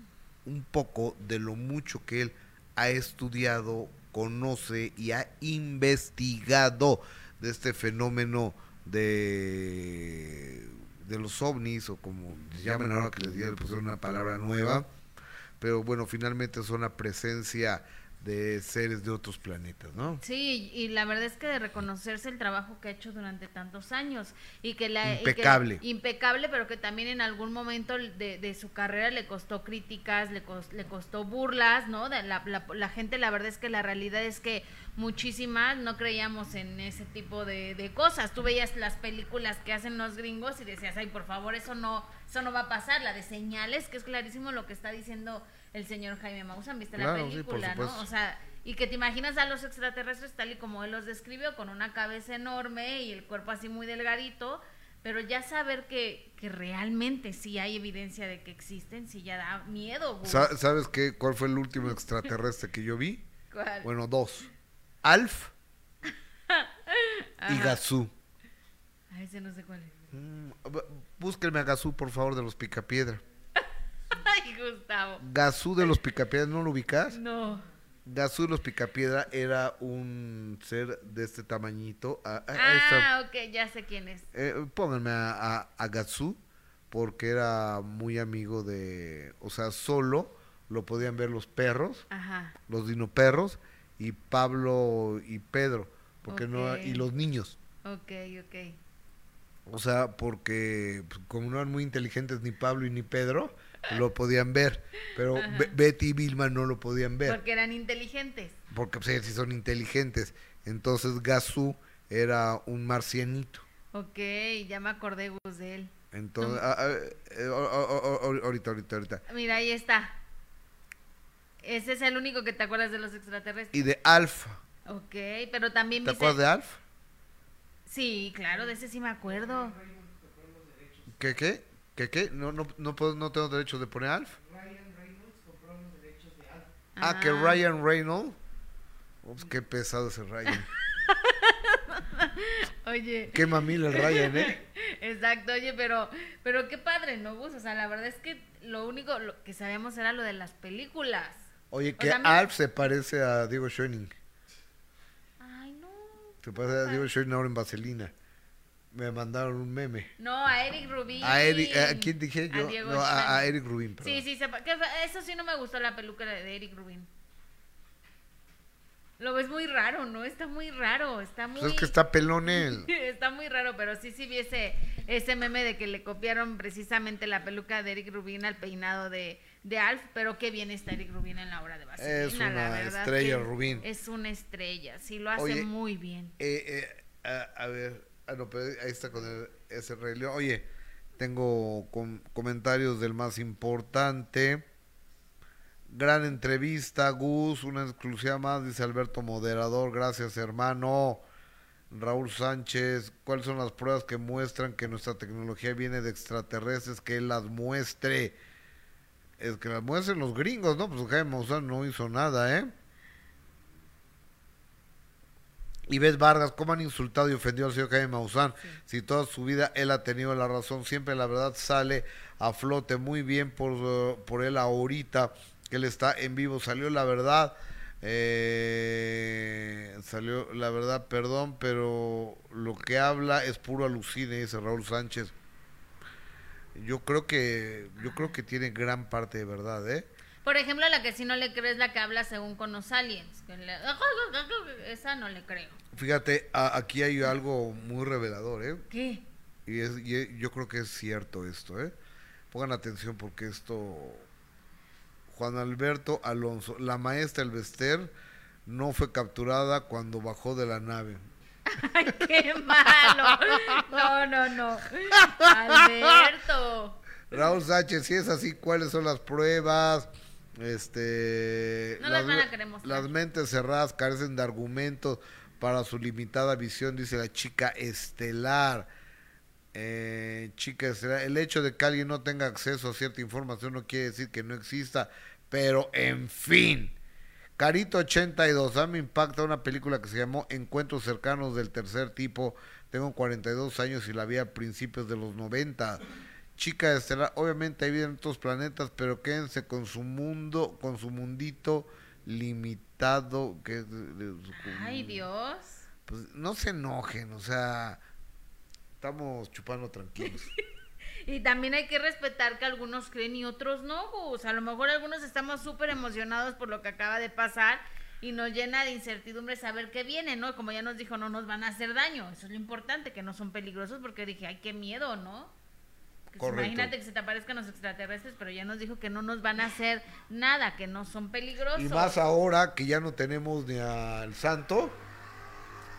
un poco de lo mucho que él ha estudiado, conoce y ha investigado de este fenómeno de, de los ovnis o como se llaman ahora que les dieron pues, una palabra nueva, pero bueno, finalmente son la presencia de seres de otros planetas, ¿no? Sí, y la verdad es que de reconocerse el trabajo que ha hecho durante tantos años y que la y que- Impecable. impecable, pero que también en algún momento de, de su carrera le costó críticas, le, cos- le costó burlas, ¿no? De la, la- la gente, la verdad es que la realidad es que muchísimas no creíamos en ese tipo de, de cosas. Tú veías las películas que hacen los gringos y decías, ay, por favor, eso no, eso no va a pasar. La de señales, que es clarísimo lo que está diciendo el señor Jaime Maussan, ¿viste Claro, la sí, película, no? O sea, y que te imaginas a los extraterrestres tal y como él los describió, con una cabeza enorme y el cuerpo así muy delgadito, pero ya saber que, que realmente sí hay evidencia de que existen, sí ya da miedo. ¿Sabes qué? ¿Cuál fue el último [laughs] extraterrestre que yo vi? ¿Cuál? Bueno, dos. Alf y [laughs] Gazú. Ay, ese no sé cuál es. Mm, Búsquenme a Gazú, por favor, de los Picapiedra. [laughs] Ay, Gustavo. Gazú de los Picapiedra, ¿no lo ubicas? No. Gazú de los Picapiedra era un ser de este tamañito. Ah, ah. Ah, ok, ya sé quién es. Eh, pónganme a, a, a Gazú, porque era muy amigo de. O sea, solo lo podían ver los perros, Ajá. los dinoperros, y Pablo y Pedro, porque no y los niños. Ok, ok. O sea, porque pues, como no eran muy inteligentes ni Pablo y ni Pedro, lo podían ver. Pero Be- Betty y Vilma no lo podían ver. Porque eran inteligentes. Porque pues, ellos sí son inteligentes. Entonces Gazú era un marcianito. Ok, ya me acordé de él. Entonces, ah, ah, eh, ahorita, ahorita, ahorita. Mira, ahí está. Ese es el único que te acuerdas de los extraterrestres. Y de Alfa. Ok, pero también ¿Te acuerdas de Alfa? Sí, claro, de ese sí me acuerdo. ¿Qué, qué? ¿Qué, qué? No, no, no, puedo, no tengo derecho de poner Alfa. Ah, que Ryan Reynolds. Ups, qué pesado ese Ryan. [laughs] Oye, qué mamila el Ryan, ¿eh? [laughs] exacto, oye, pero, pero qué padre, ¿no, Gus? O sea, la verdad es que lo único lo que sabíamos era lo de las películas. Oye, O que sea, mira- Alf se parece a Diego Schoening. Ay, no. Se parece a Diego Schoening ahora en Vaselina. Me mandaron un meme. No, a Eric Rubin. A Eric, ¿a quién dije A yo? Diego No, a, a. Eric Rubin, perdón. Sí, sí, sepa- que fue- eso sí no me gustó la peluca de Eric Rubin. Lo ves muy raro, ¿no? Está muy raro, está muy... Pues es que está pelón él. [laughs] Está muy raro, pero sí, sí vi ese, ese meme de que le copiaron precisamente la peluca de Eric Rubin al peinado de, de Alf, pero qué bien está Eric Rubin en la obra de Vaselina, Es una la verdad estrella, Rubin. Es una estrella, sí, lo hace Oye, muy bien. Eh, eh, a, a ver, ah, no, pero ahí está con el- ese Rey. Oye, tengo com- comentarios del más importante. Gran entrevista, Gus, una exclusiva más, dice Alberto Moderador, gracias hermano. Raúl Sánchez, ¿cuáles son las pruebas que muestran que nuestra tecnología viene de extraterrestres? Que él las muestre. Es que las muestren los gringos, ¿no? Pues Jaime Maussan no hizo nada, ¿eh? Y ves Vargas, cómo han insultado y ofendido al señor Jaime Maussan. Si toda su vida él ha tenido la razón, siempre la verdad sale a flote. Muy bien por, por él ahorita, que él está en vivo. Salió la verdad, eh, salió la verdad, perdón, pero lo que habla es puro alucine, dice Raúl Sánchez. Yo creo que, yo creo que tiene gran parte de verdad, ¿eh? Por ejemplo, la que sí no le creo es la que habla según con los aliens. que le- [laughs] Esa no le creo. Fíjate, a- aquí hay algo muy revelador, ¿eh? ¿Qué? Y, es, y yo creo que es cierto esto, ¿eh? Pongan atención porque esto... Juan Alberto Alonso, la maestra Elvester no fue capturada cuando bajó de la nave. ¡Ay, qué malo! No, no, no. Alberto. Raúl Sánchez, si es así, ¿cuáles son las pruebas? Este, No las van a querer mostrar. las mentes cerradas carecen de argumentos para su limitada visión, dice la chica estelar. Eh, chica estelar, el hecho de que alguien no tenga acceso a cierta información no quiere decir que no exista, pero en fin. Carito 82, a mí me impacta una película que se llamó Encuentros cercanos del tercer tipo. Tengo 42 años y la vi a principios de los 90. Chica estelar, obviamente hay vida en otros planetas, pero quédense con su mundo, con su mundito limitado. Que, Ay, Dios. Pues no se enojen, o sea, estamos chupando tranquilos. [laughs] Y también hay que respetar que algunos creen y otros no, Gus. A lo mejor algunos estamos súper emocionados por lo que acaba de pasar y nos llena de incertidumbre saber qué viene, ¿no? Como ya nos dijo, no nos van a hacer daño. Eso es lo importante, que no son peligrosos, porque dije, ay, qué miedo, ¿no? Que Correcto. Imagínate que se te aparezcan los extraterrestres, pero ya nos dijo que no nos van a hacer nada, que no son peligrosos. Y más ahora que ya no tenemos ni al santo,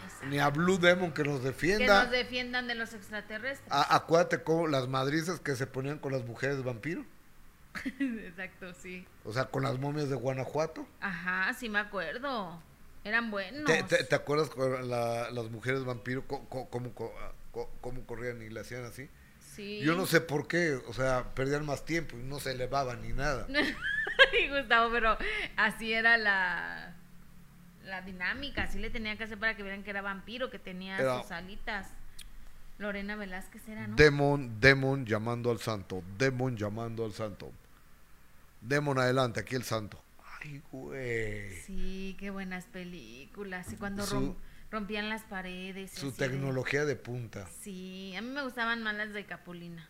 Exacto. ni a Blue Demon que nos Que defienda. nos defiendan de los extraterrestres. A- acuérdate cómo las madrizas que se ponían con las mujeres vampiro, [laughs] Exacto, sí. o sea, con las momias de Guanajuato. Ajá, sí me acuerdo. Eran buenos. ¿Te, te- te acuerdas con la- las mujeres vampiro co- cómo, co- co- cómo corrían y le hacían así? Sí. Yo no sé por qué, o sea, perdían más tiempo y no se elevaban ni nada. [laughs] Ay, Gustavo, pero así era la la dinámica, así le tenía que hacer para que vieran que era vampiro, que tenía Era- sus alitas. Lorena Velázquez era, ¿no? Demon, Demon llamando al santo. Demon llamando al santo. Demon adelante, aquí el santo. Ay, güey. Sí, qué buenas películas. Y cuando Su- rompían las paredes. Su así de- tecnología de punta. Sí, a mí me gustaban más las de Capulina.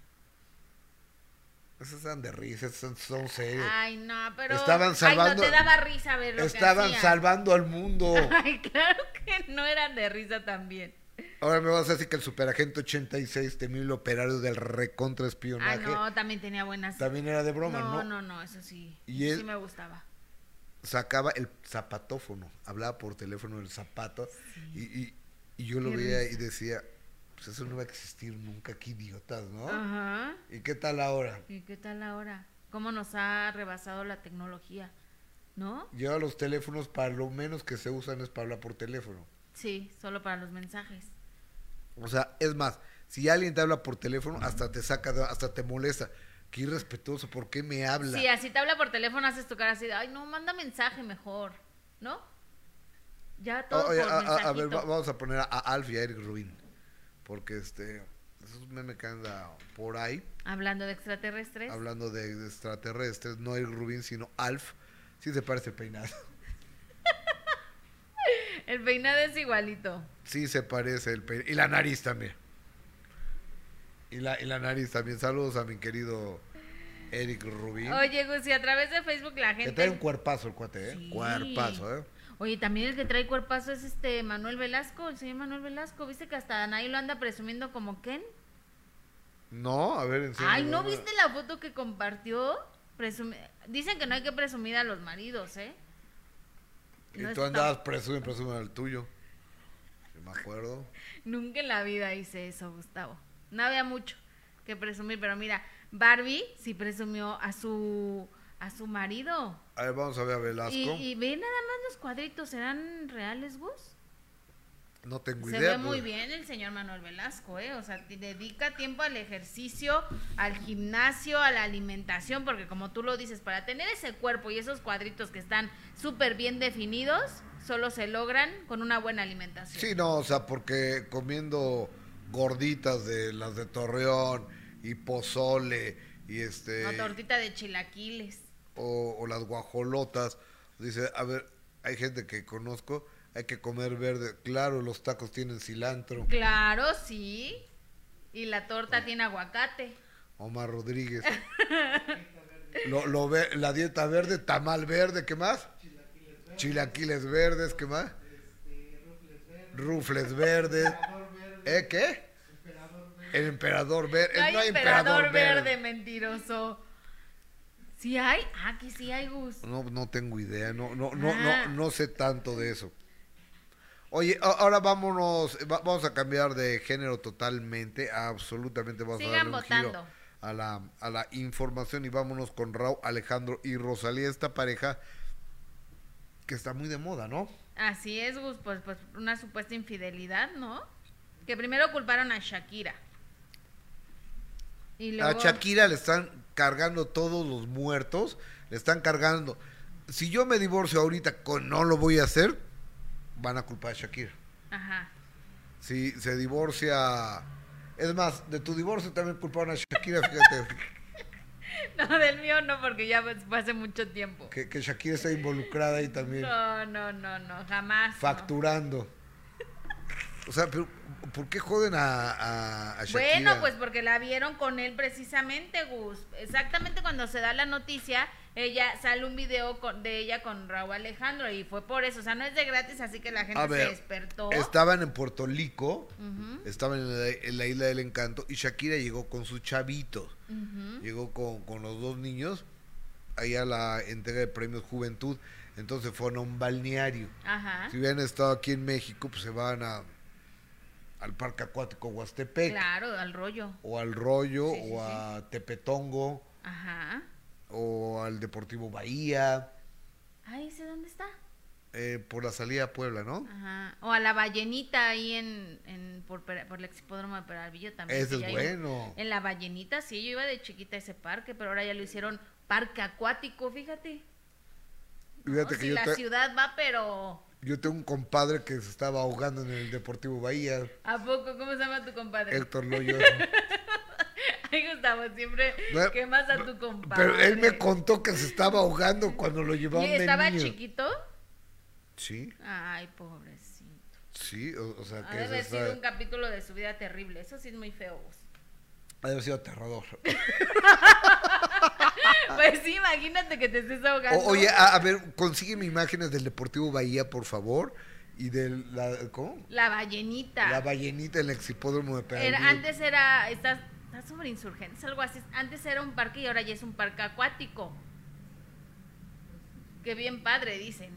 Esas eran de risa, esas son serias. Ay, no, pero. Estaban salvando- Ay, no te daba risa ver lo que Estaban hacían. salvando al mundo. [laughs] Ay, claro que no eran de risa también. Ahora me vas a decir que el superagente 86, temible el operario del recontra Ah, no, también tenía buenas. también era de broma, no, ¿no? no, no, eso sí. Y él- sí me gustaba. Sacaba el zapatófono, hablaba por teléfono del zapato y, y- y yo lo veía risa. y decía, pues eso no va a existir nunca, qué idiotas, ¿no? Ajá. ¿Y qué tal ahora? ¿Y qué tal ahora? ¿Cómo nos ha rebasado la tecnología? ¿No? Ya los teléfonos para lo menos que se usan es para hablar por teléfono. Sí, solo para los mensajes. O sea, es más, si alguien te habla por teléfono, hasta te saca, hasta te molesta. Qué irrespetuoso, ¿por qué me habla? Sí, así te habla por teléfono, haces tu cara así de, ay, no, manda mensaje mejor, ¿no? Ya todo Oye, por a, a- a ver, va- vamos a poner a, a Alf y a Eric Rubin. Porque este, esos memes que anda por ahí, Hablando de extraterrestres. hablando de, de extraterrestres, no Eric Rubin, sino Alf. Sí se parece el peinado. [laughs] El peinado es igualito. Sí se parece el peinado. Y la nariz también. Y la, y la nariz también. Saludos a mi querido Eric Rubin. Oye, Gus, y a través de Facebook la que gente... trae un cuerpazo el cuate, ¿eh? Sí. Cuerpazo, ¿eh? Oye, también el que trae cuerpazo es este Manuel Velasco, el señor Manuel Velasco. ¿Viste que hasta Anaí lo anda presumiendo como Ken? No, a ver, enséñame. Ay, ¿no viste la foto que compartió? Presumi- Dicen que no hay que presumir a los maridos, ¿eh? Y No tú andabas presume, presume al tuyo. Yo me acuerdo. [laughs] Nunca en la vida hice eso, Gustavo. No había mucho que presumir, pero mira, Barbie sí presumió a su a su marido. A ver, vamos a ver a Velasco. Y, y ve nada más los cuadritos, ¿serán reales, Gus? no tengo Se idea. ve muy pues. bien el señor Manuel Velasco, ¿eh? O sea, te dedica tiempo al ejercicio, al gimnasio, a la alimentación, porque como tú lo dices, para tener ese cuerpo y esos cuadritos que están súper bien definidos, solo se logran con una buena alimentación. Sí, no, o sea, porque comiendo gorditas de las de Torreón y pozole y este No, tortita de chilaquiles. o, o las guajolotas, dice, a ver, hay gente que conozco, hay que comer verde. Claro, los tacos tienen cilantro. Claro, sí. Y la torta tiene aguacate. Omar Rodríguez. [laughs] lo, lo ve, la dieta verde, tamal verde, ¿qué más? Chilaquiles verdes, ¿qué más? Rufles verdes. ¿Eh, qué? El emperador verde. No hay, no hay emperador verde, mentiroso. ¿Sí hay? Ah, que sí hay, Gus. No, no tengo idea, no, no, no, Ah. no, no sé tanto de eso. Oye, ahora vámonos, va- vamos a cambiar de género totalmente, absolutamente vamos Sigan a darle un votando. giro a la, a la información y vámonos con Raúl, Alejandro y Rosalía, esta pareja que está muy de moda, ¿no? Así es, Gus, pues, pues una supuesta infidelidad, ¿no? Que primero culparon a Shakira. Y luego... A Shakira le están cargando todos los muertos, le están cargando. Si yo me divorcio ahorita, con no lo voy a hacer, van a culpar a Shakira. Ajá. Si se divorcia. Es más, de tu divorcio también culparon a Shakira, fíjate. [laughs] No, del mío no, porque ya fue hace mucho tiempo. que, que Shakira está involucrada ahí también, No, no, no, no, jamás. no. O sea, pero ¿por qué joden a, a, a Shakira? Bueno, pues porque la vieron con él precisamente, Gus. Exactamente cuando se da la noticia, ella sale un video con- de ella con Raúl Alejandro y fue por eso. O sea, no es de gratis, así que la gente A se despertó. estaban en Puerto Rico, estaban en la, en la isla del encanto y Shakira llegó con sus chavitos, llegó con, con los dos niños ahí a la entrega de premios Juventud, entonces fueron a un balneario. Ajá. Si hubieran estado aquí en México, pues se van a al Parque Acuático Huastepec, Claro, al rollo. o al Rollo, Sí, sí, o a Tepetongo, Ajá. o al Deportivo Bahía, Ay, ¿ese dónde está? eh, por la salida a Puebla, ¿no? Ajá. O a la ballenita ahí en, en por, por el exhipódromo de Peralvillo también. Ese es bueno. en la ballenita, sí, yo iba de chiquita a ese parque, pero ahora ya lo hicieron parque acuático, fíjate. Fíjate No, que si yo la te- ciudad va, pero Yo tengo un compadre que se estaba ahogando en el Deportivo Bahía, ¿A poco? ¿Cómo se llama tu compadre? Héctor Loyo. [laughs] Ay, Gustavo, siempre No, quemas a tu compadre. Pero él me contó que se estaba ahogando cuando lo ¿Y llevaban de estaba niño. chiquito? Sí, Ay, pobrecito. sí, o, o sea Ha que de eso haber está- sido un capítulo de su vida terrible. Eso sí es muy feo. Ha sido aterrador. [laughs] [laughs] Pues sí, imagínate que te estés ahogando. O- oye, a, a ver, consígueme imágenes del Deportivo Bahía, por favor, y de la, ¿cómo? La ballenita. La ballenita en el exhipódromo de. Era- antes era, está, está sobre insurgentes, algo así. Antes era un parque y ahora ya es un parque acuático. Qué bien padre, dicen.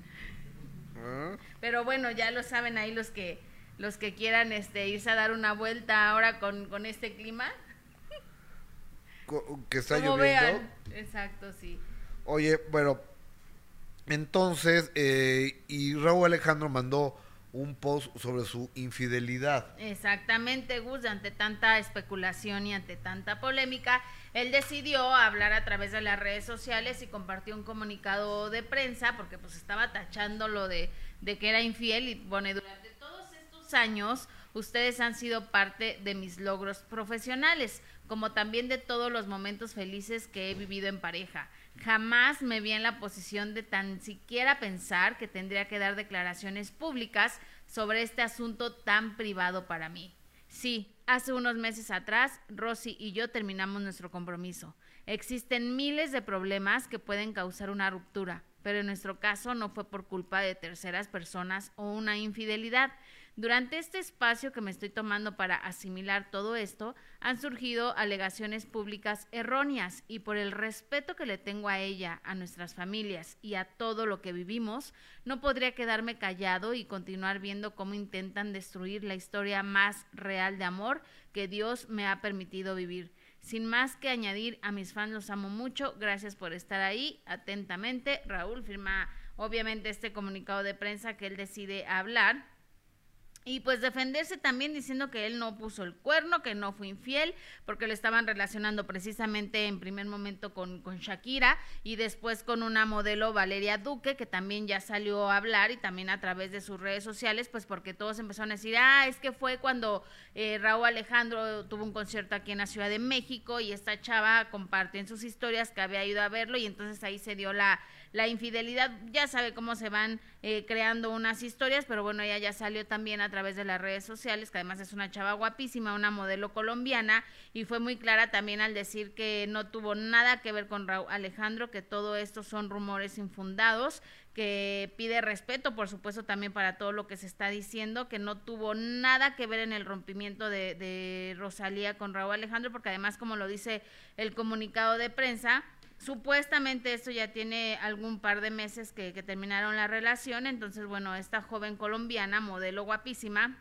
Ah, Pero bueno, ya lo saben ahí los que los que quieran este irse a dar una vuelta ahora con, con este clima. Que está Como lloviendo. vean. Exacto, sí. Oye, bueno, entonces, eh, y Raúl Alejandro mandó un post sobre su infidelidad. Exactamente, Gus, ante tanta especulación y ante tanta polémica, él decidió hablar a través de las redes sociales y compartió un comunicado de prensa porque pues estaba tachándolo de, de que era infiel y pone durante todos estos años ustedes han sido parte de mis logros profesionales, como también de todos los momentos felices que he vivido en pareja. Jamás me vi en la posición de tan siquiera pensar que tendría que dar declaraciones públicas sobre este asunto tan privado para mí. Sí, hace unos meses atrás, Rosy y yo terminamos nuestro compromiso. Existen miles de problemas que pueden causar una ruptura, pero en nuestro caso no fue por culpa de terceras personas o una infidelidad. Durante este espacio que me estoy tomando para asimilar todo esto, han surgido alegaciones públicas erróneas y por el respeto que le tengo a ella, a nuestras familias y a todo lo que vivimos, no podría quedarme callado y continuar viendo cómo intentan destruir la historia más real de amor que Dios me ha permitido vivir. Sin más que añadir, a mis fans los amo mucho, gracias por estar ahí, atentamente, Raúl firma obviamente este comunicado de prensa que él decide hablar. Y pues defenderse también diciendo que él no puso el cuerno, que no fue infiel, porque lo estaban relacionando precisamente en primer momento con, con Shakira y después con una modelo Valeria Duque, que también ya salió a hablar y también a través de sus redes sociales, pues porque todos empezaron a decir, ah, es que fue cuando eh, Raúl Alejandro tuvo un concierto aquí en la Ciudad de México y esta chava compartió en sus historias que había ido a verlo y entonces ahí se dio la, la infidelidad. Ya sabe cómo se van eh, creando unas historias, pero bueno, ella ya salió también a través de las redes sociales, que además es una chava guapísima, una modelo colombiana, y fue muy clara también al decir que no tuvo nada que ver con Raúl Alejandro, que todo esto son rumores infundados, que pide respeto, por supuesto, también para todo lo que se está diciendo, que no tuvo nada que ver en el rompimiento de, de Rosalía con Raúl Alejandro, porque además, como lo dice el comunicado de prensa, Supuestamente esto ya tiene algún par de meses que, terminaron la relación, entonces bueno, esta joven colombiana, modelo guapísima,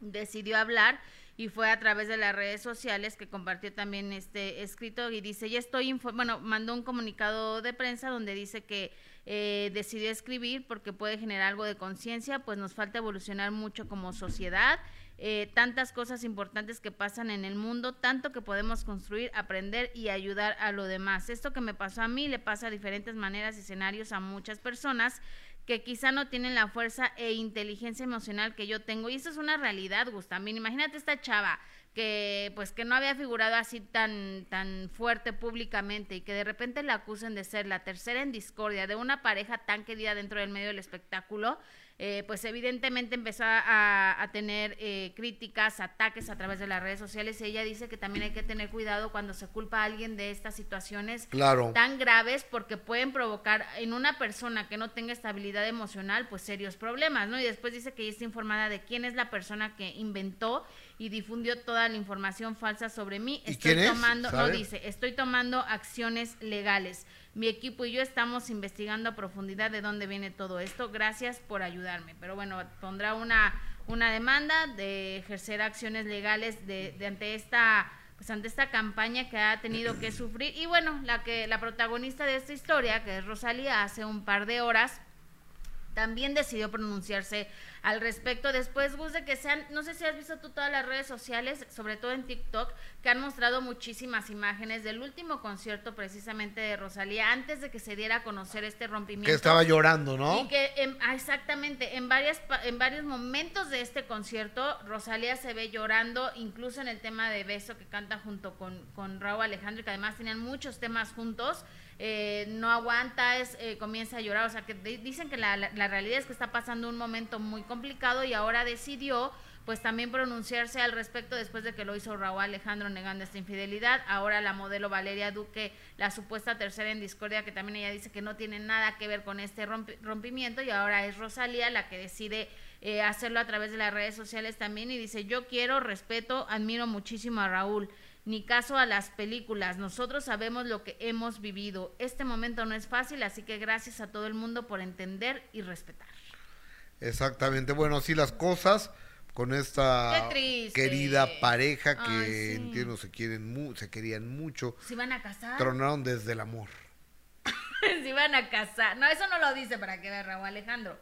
decidió hablar y fue a través de las redes sociales que compartió también este escrito y dice, ya estoy, bueno, mandó un comunicado de prensa donde dice que eh, decidió escribir porque puede generar algo de conciencia, pues nos falta evolucionar mucho como sociedad, eh, tantas cosas importantes que pasan en el mundo, tanto que podemos construir, aprender y ayudar a lo demás. Esto que me pasó a mí le pasa de diferentes maneras y escenarios a muchas personas que quizá no tienen la fuerza e inteligencia emocional que yo tengo. Y eso es una realidad, Gustamín. Imagínate esta chava que pues que no había figurado así tan tan fuerte públicamente y que de repente la acusen de ser la tercera en discordia de una pareja tan querida dentro del medio del espectáculo eh, pues evidentemente empezó a, a tener eh, críticas, ataques a través de las redes sociales y ella dice que también hay que tener cuidado cuando se culpa a alguien de estas situaciones Claro. tan graves porque pueden provocar en una persona que no tenga estabilidad emocional pues serios problemas, ¿no? Y después dice que ella está informada de quién es la persona que inventó y difundió toda la información falsa sobre mí. ¿Y Estoy quién es? tomando, no ¿Sabe? dice, estoy tomando acciones legales. Mi equipo y yo estamos investigando a profundidad de dónde viene todo esto. Gracias por ayudarme. Pero bueno, pondrá una, una demanda de ejercer acciones legales de, de ante esta pues ante esta campaña que ha tenido que sufrir y bueno la que la protagonista de esta historia que es Rosalía hace un par de horas también decidió pronunciarse al respecto. Después, Gus, de que sean, no sé si has visto tú todas las redes sociales, sobre todo en TikTok, que han mostrado muchísimas imágenes del último concierto precisamente de Rosalía, antes de que se diera a conocer este rompimiento. Que estaba llorando, ¿no? Y que en- ah, exactamente, en varias en varios momentos de este concierto, Rosalía se ve llorando, incluso en el tema de Beso que canta junto con, con Raúl Alejandro, que además tenían muchos temas juntos. Eh, no aguanta, es, eh, comienza a llorar. O sea, que di- dicen que la, la- realidad es que está pasando un momento muy complicado y ahora decidió pues también pronunciarse al respecto después de que lo hizo Raúl Alejandro negando esta infidelidad. Ahora la modelo Valeria Duque, la supuesta tercera en discordia, que también ella dice que no tiene nada que ver con este rompi- rompimiento y ahora es Rosalía la que decide eh, hacerlo a través de las redes sociales también y dice yo quiero, respeto, admiro muchísimo a Raúl. Ni caso a las películas, nosotros sabemos lo que hemos vivido. Este momento no es fácil, así que gracias a todo el mundo por entender y respetar. Exactamente. Bueno, así las cosas con esta querida pareja que Ay, sí. entiendo se quieren mu- se querían mucho, ¿Se van a casar? tronaron desde el amor. [laughs] se iban a casar. No, eso no lo dice para que vea Raúl Alejandro.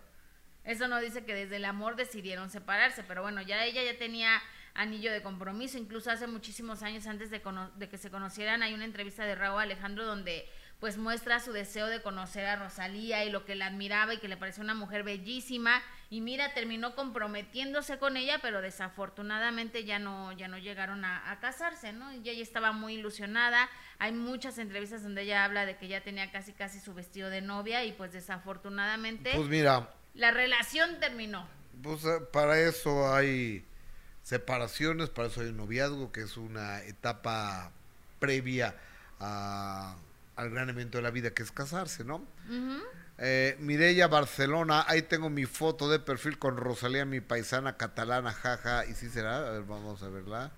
Eso no dice que desde el amor decidieron separarse, pero bueno, ya ella ya tenía anillo de compromiso, incluso hace muchísimos años antes de, cono- de que se conocieran hay una entrevista de Raúl Alejandro donde pues muestra su deseo de conocer a Rosalía y lo que la admiraba y que le pareció una mujer bellísima. Y mira terminó comprometiéndose con ella pero desafortunadamente ya no ya no llegaron a, a casarse no y ella estaba muy ilusionada. Hay muchas entrevistas donde ella habla de que ya tenía casi casi su vestido de novia y pues desafortunadamente Pues mira, la relación terminó. Pues eh, para eso hay separaciones, para eso hay un noviazgo, que es una etapa previa a- al gran evento de la vida, que es casarse, ¿no? Ujú. Eh, Mireya Barcelona, ahí tengo mi foto de perfil con Rosalía, mi paisana catalana, jaja, y sí será, a ver, vamos a verla.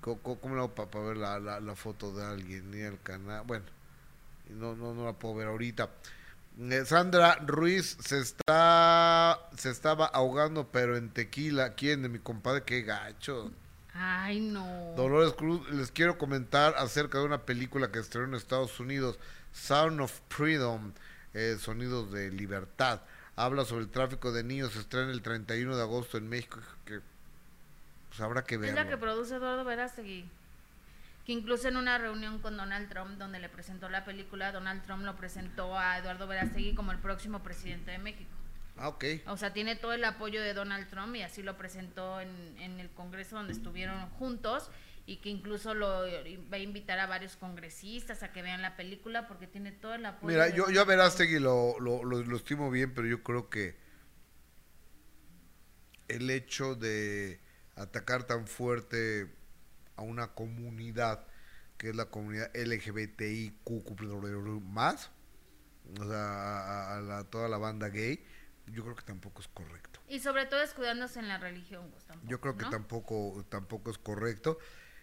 ¿Cómo, cómo- lo hago para ver la, la- la foto de alguien? Ni el canal, bueno, no, no, no la puedo ver ahorita. Eh, Sandra Ruiz se está se estaba ahogando pero en tequila. ¿Quién? De mi compadre, qué gacho. ay no Dolores Cruz, les quiero comentar acerca de una película que estrenó en Estados Unidos, Sound of Freedom, eh, Sonidos de Libertad. Habla sobre el tráfico de niños, se estrena el 31 de agosto en México. Que, pues habrá que es verlo. la que produce Eduardo Verástegui que incluso en una reunión con Donald Trump donde le presentó la película Donald Trump lo presentó a Eduardo Verástegui como el próximo presidente de México Ah, ok. O sea, tiene todo el apoyo de Donald Trump y así lo presentó en, en el Congreso donde estuvieron juntos y que incluso lo va a invitar a varios congresistas a que vean la película porque tiene todo el apoyo. Mira, yo, yo a. Verástegui lo, lo, lo, lo estimo bien, pero yo creo que el hecho de atacar tan fuerte a una comunidad que es la comunidad LGBTIQ más, o sea, a, a la- toda la banda gay, yo creo que tampoco es correcto. Y sobre todo descuidándose en la religión, tampoco, Yo creo que ¿no? tampoco, tampoco es correcto.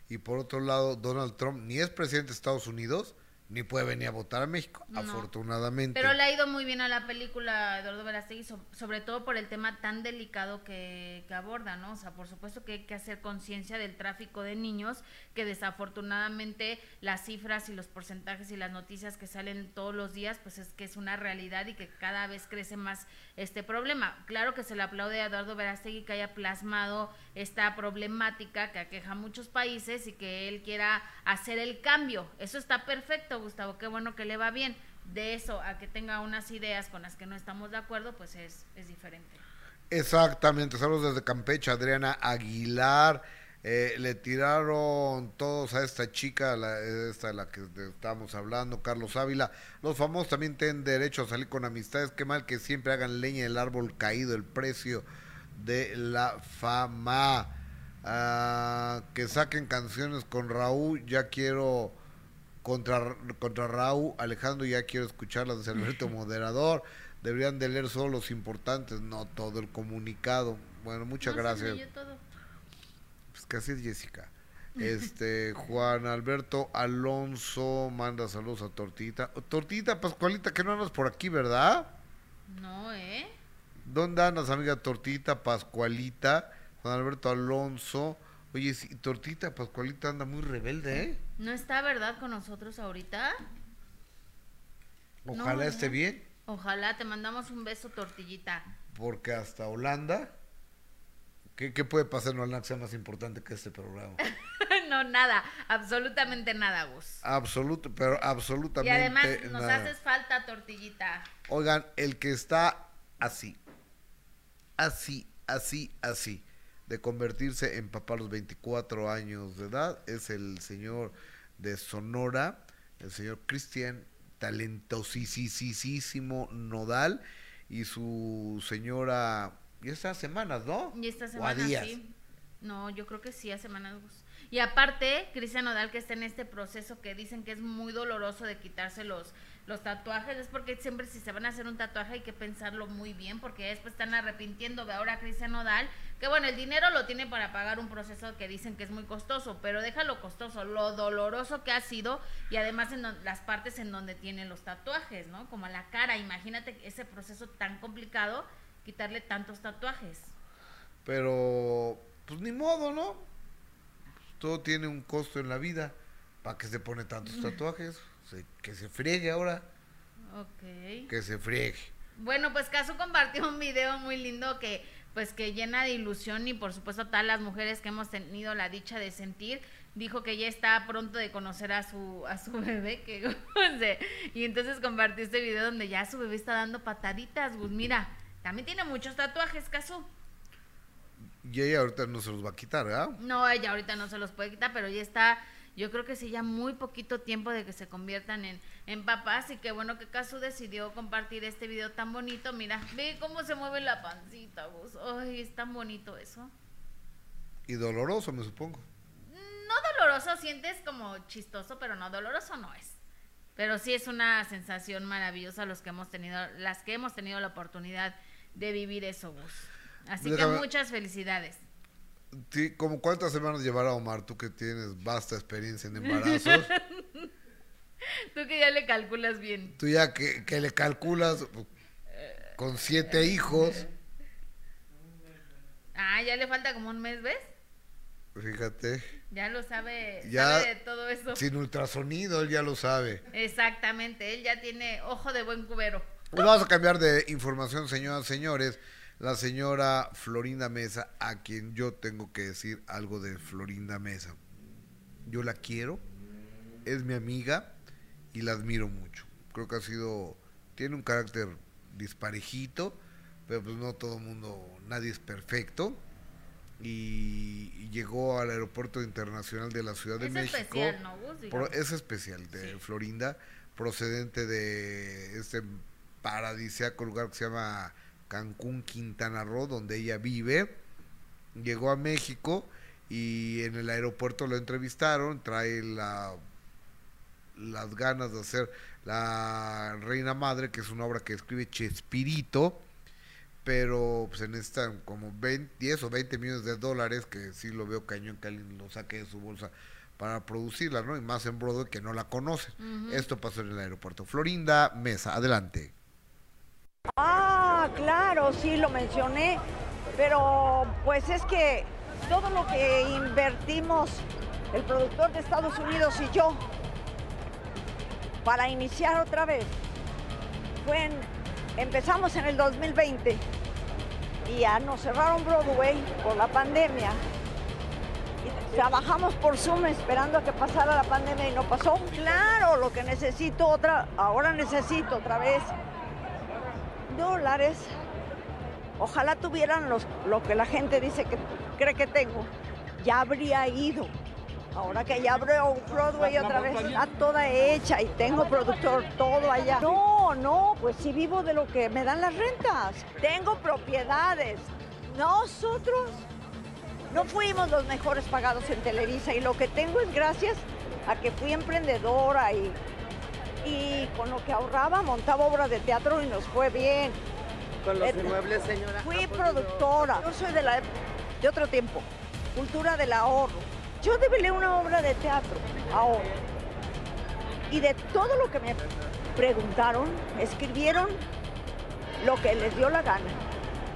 Y por otro lado, Donald Trump ni es presidente de Estados Unidos, ni puede venir a votar a México, No. afortunadamente. Pero le ha ido muy bien a la película Eduardo Verástegui, so- sobre todo por el tema tan delicado que, que aborda, ¿no? O sea, por supuesto que hay que hacer conciencia del tráfico de niños, que desafortunadamente las cifras y los porcentajes y las noticias que salen todos los días, pues es que es una realidad y que cada vez crece más este problema. Claro que se le aplaude a Eduardo Verástegui que haya plasmado esta problemática que aqueja a muchos países y que él quiera hacer el cambio. Eso está perfecto, Gustavo, qué bueno que le va bien. De eso a que tenga unas ideas con las que no estamos de acuerdo, pues es, es diferente. Exactamente, saludos desde Campeche, Adriana Aguilar. Eh, le tiraron todos a esta chica, esta de la que estábamos hablando, Carlos Ávila. Los famosos también tienen derecho a salir con amistades. Qué mal que siempre hagan leña del árbol caído, el precio de la fama. Ah, que saquen canciones con Raúl, ya quiero contra, contra Raúl, Alejandro, ya quiero escucharlas de Alberto Moderador. Deberían de leer solo los importantes, no todo el comunicado. Bueno, muchas No, gracias. leyó todo. Pues casi es Jessica. Este, [laughs] Juan Alberto Alonso manda saludos a Tortita. Tortita, Pascualita, que no andas por aquí, ¿verdad? No, ¿eh? ¿Dónde andas, amiga Tortita, Pascualita? Juan Alberto Alonso. Oye, sí, Tortita, Pascualita anda muy rebelde, ¿eh? ¿No está verdad con nosotros ahorita? Ojalá No, esté bien. Ojalá te mandamos un beso, tortillita. Porque hasta Holanda, ¿qué, qué puede pasar en Holanda que sea más importante que este programa? [laughs] no, nada, absolutamente nada, Gus. Absoluto, pero Y absolutamente además nos nada. haces falta, tortillita. Oigan, el que está así, así, así, así, de convertirse en papá a los 24 años de edad, es el señor de Sonora, el señor Cristian, talentosísimo Nodal, y su señora, y estas semanas, ¿no? Y esta O a semana días. sí. No, yo creo que sí, a semanas. Y aparte, Cristian Nodal que está en este proceso que dicen que es muy doloroso de quitarse los, los tatuajes, es porque siempre si se van a hacer un tatuaje hay que pensarlo muy bien, porque después están arrepintiendo. Ve ahora Cristian Nodal, que bueno, el dinero lo tiene para pagar un proceso que dicen que es muy costoso, pero déjalo costoso, lo doloroso que ha sido y además en las partes en donde tiene los tatuajes, ¿no? Como la cara, imagínate ese proceso tan complicado, quitarle tantos tatuajes. Pero, pues ni modo, ¿no? Todo tiene un costo en la vida. ¿Para qué se pone tantos [laughs] tatuajes? Se- que se friegue ahora. Ok. Que se friegue. Bueno, pues Casu compartió un video muy lindo que pues que llena de ilusión y por supuesto todas las mujeres que hemos tenido la dicha de sentir, dijo que ya está pronto de conocer a su a su bebé que [laughs] goce. y entonces compartió este video donde ya su bebé está dando pataditas, Gus, mira, también tiene muchos tatuajes, Casu. Y ella ahorita no se los va a quitar, ¿verdad? No, ella ahorita no se los puede quitar, pero ya está, yo creo que sí, ya muy poquito tiempo de que se conviertan en, en papás. Y qué bueno que Casu decidió compartir este video tan bonito. Mira, ve cómo se mueve la pancita, vos. Ay, es tan bonito eso. Y doloroso, me supongo. No doloroso, sientes como chistoso, pero no, doloroso no es. Pero sí es una sensación maravillosa los que hemos tenido, las que hemos tenido la oportunidad de vivir eso, vos. Así que muchas felicidades. ¿Como cuántas semanas llevará Omar? Tú que tienes vasta experiencia en embarazos. [laughs] Tú que ya le calculas bien. Tú ya que, que le calculas con siete hijos. Ah, ya le falta como un mes, ¿ves? Fíjate. Ya lo sabe, Ya sabe de todo eso. sin ultrasonido, él ya lo sabe. Exactamente, él ya tiene ojo de buen cubero. Pues vamos a cambiar de información, señoras y señores. La señora Florinda Mesa, a quien yo tengo que decir algo de Florinda Mesa. Yo la quiero, es mi amiga y la admiro mucho. Creo que ha sido, tiene un carácter disparejito, pero pues no todo el mundo, nadie es perfecto. Y, y llegó al aeropuerto internacional de la Ciudad de Es México. especial, ¿no, es especial de Sí. Florinda, procedente de este paradisíaco lugar que se llama Cancún, Quintana Roo, donde ella vive. Llegó a México y en el aeropuerto lo entrevistaron, trae la las ganas de hacer La Reina Madre, que es una obra que escribe Chespirito, pero pues en esta como 20, 10 o 20 millones de dólares, que sí lo veo cañón que alguien lo saque de su bolsa para producirla, ¿no? Y más en Broadway que no la conocen. Esto pasó en el aeropuerto. Florinda Mesa, adelante. Ah, claro, sí lo mencioné, pero pues es que todo lo que invertimos el productor de Estados Unidos y yo para iniciar otra vez fue empezamos en el 2020 y ya nos cerraron Broadway por la pandemia. Trabajamos por Zoom esperando a que pasara la pandemia y no pasó. Claro, lo que necesito otra, ahora necesito otra vez dólares. Ojalá tuvieran los, lo que la gente dice que cree que tengo. Ya habría ido. Ahora que ya abrió Broadway otra vez, está toda hecha y tengo productor, todo allá. No, no, pues sí vivo de lo que me dan las rentas. Tengo propiedades. Nosotros no fuimos los mejores pagados en Televisa y lo que tengo es gracias a que fui emprendedora y, y con lo que ahorraba montaba obras de teatro y nos fue bien. Con los Eh, inmuebles, señora. Fui productora. Yo soy de, la, de otro tiempo. Cultura del ahorro. Yo develé una obra de teatro ahora. Y de todo lo que me preguntaron, escribieron lo que les dio la gana.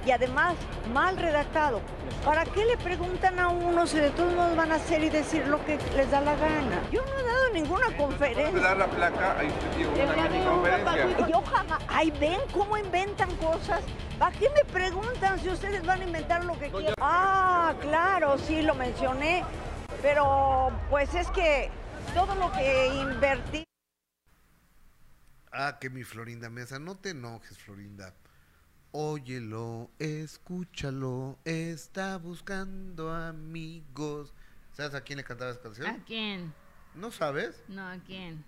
y además mal redactado. ¿Para qué le preguntan a uno si de todos modos van a hacer y decir lo que les da la gana? Yo no he dado ninguna conferencia. dar la placa, ahí usted dio una mini conferencia. Yo jamás, ahí ven cómo inventan cosas. ¿Para qué me preguntan si ustedes van a inventar lo que quieran? Ah, claro, sí, lo mencioné. Pero pues es que todo lo que invertí. Ah, que mi Florinda Mesa, no te enojes, Florinda. Óyelo, escúchalo, está buscando amigos. ¿Sabes a quién le cantaba esa canción? ¿A quién? ¿No sabes? No, ¿a quién?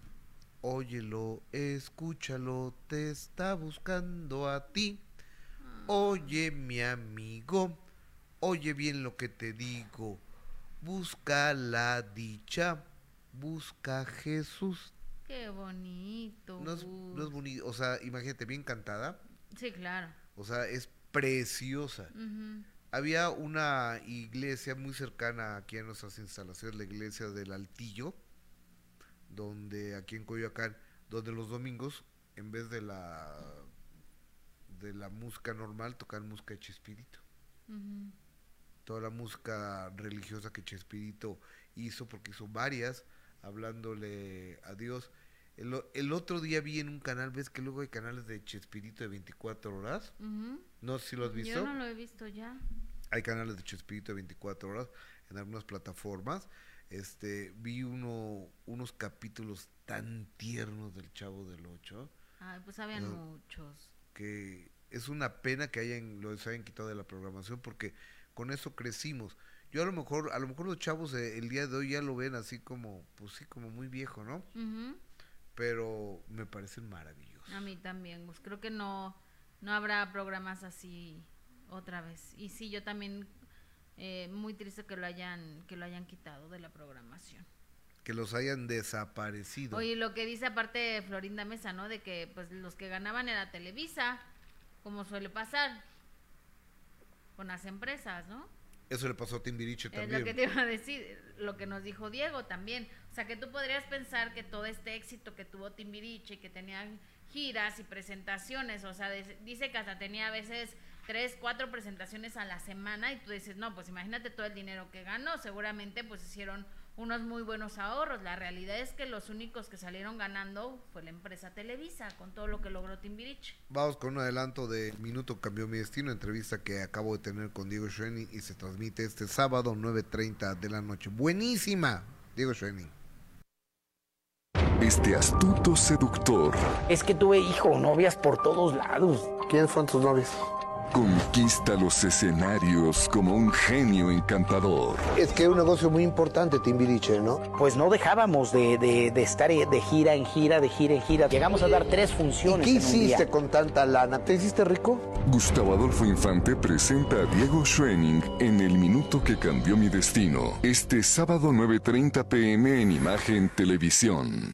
Óyelo, escúchalo, te está buscando a ti. Oye, mi amigo, oye bien lo que te digo. Busca la dicha, busca a Jesús. Qué bonito. No es, no es bonito, o sea, imagínate, bien cantada. Sí, claro. O sea, es preciosa. Había una iglesia muy cercana aquí a nuestras instalaciones, la iglesia del Altillo, donde aquí en Coyoacán, donde los domingos, en vez de la de la música normal, tocan música de Chespirito. Toda la música religiosa que Chespirito hizo, porque hizo varias, hablándole a Dios. El, otro día vi en un canal, ves que luego hay canales de Chespirito de 24 horas. No sé si lo has visto. Yo no lo he visto ya. Hay canales de Chespirito de 24 horas en algunas plataformas. Este, vi uno, unos capítulos tan tiernos del Chavo del Ocho Ay, pues habían No. muchos. que es una pena que hayan los hayan quitado de la programación porque con eso crecimos. Yo a lo mejor a lo mejor los chavos eh, el día de hoy ya lo ven así como pues sí como muy viejo, ¿no? Ujú. Pero me parecen maravillosos. A mí también, pues creo que no, no habrá programas así otra vez. Y sí, yo también eh, muy triste que lo hayan que lo hayan quitado de la programación. Que los hayan desaparecido. Oye, lo que dice aparte Florinda Mesa, ¿no? De que pues los que ganaban era Televisa, como suele pasar con las empresas, ¿no? Eso le pasó a Timbiriche Es también. lo que te iba a decir, lo que nos dijo Diego también. O sea, que tú podrías pensar que todo este éxito que tuvo Timbiriche, que tenían giras y presentaciones, o sea, de- dice que hasta tenía a veces tres, cuatro presentaciones a la semana y tú dices, no, pues imagínate todo el dinero que ganó, seguramente pues hicieron unos muy buenos ahorros. La realidad es que los únicos que salieron ganando fue la empresa Televisa, con todo lo que logró Timbiriche. Vamos con un adelanto de Minuto Cambió Mi Destino, entrevista que acabo de tener con Diego Schoening y se transmite este sábado 9.30 de la noche. Buenísima, Diego Schoening. Este astuto seductor Es que tuve hijo, novias por todos lados. ¿Quiénes fueron tus novias? Conquista los escenarios como un genio encantador. Es que es un negocio muy importante, Timbiriche, ¿no? Pues no dejábamos de, de- de estar de gira en gira, de gira en gira. Llegamos a dar tres ¿Y funciones. qué en un día. hiciste con tanta lana? ¿Te hiciste rico? Gustavo Adolfo Infante presenta a Diego Schwenning en El Minuto que Cambió Mi Destino. Este sábado 9.30 pm en Imagen Televisión.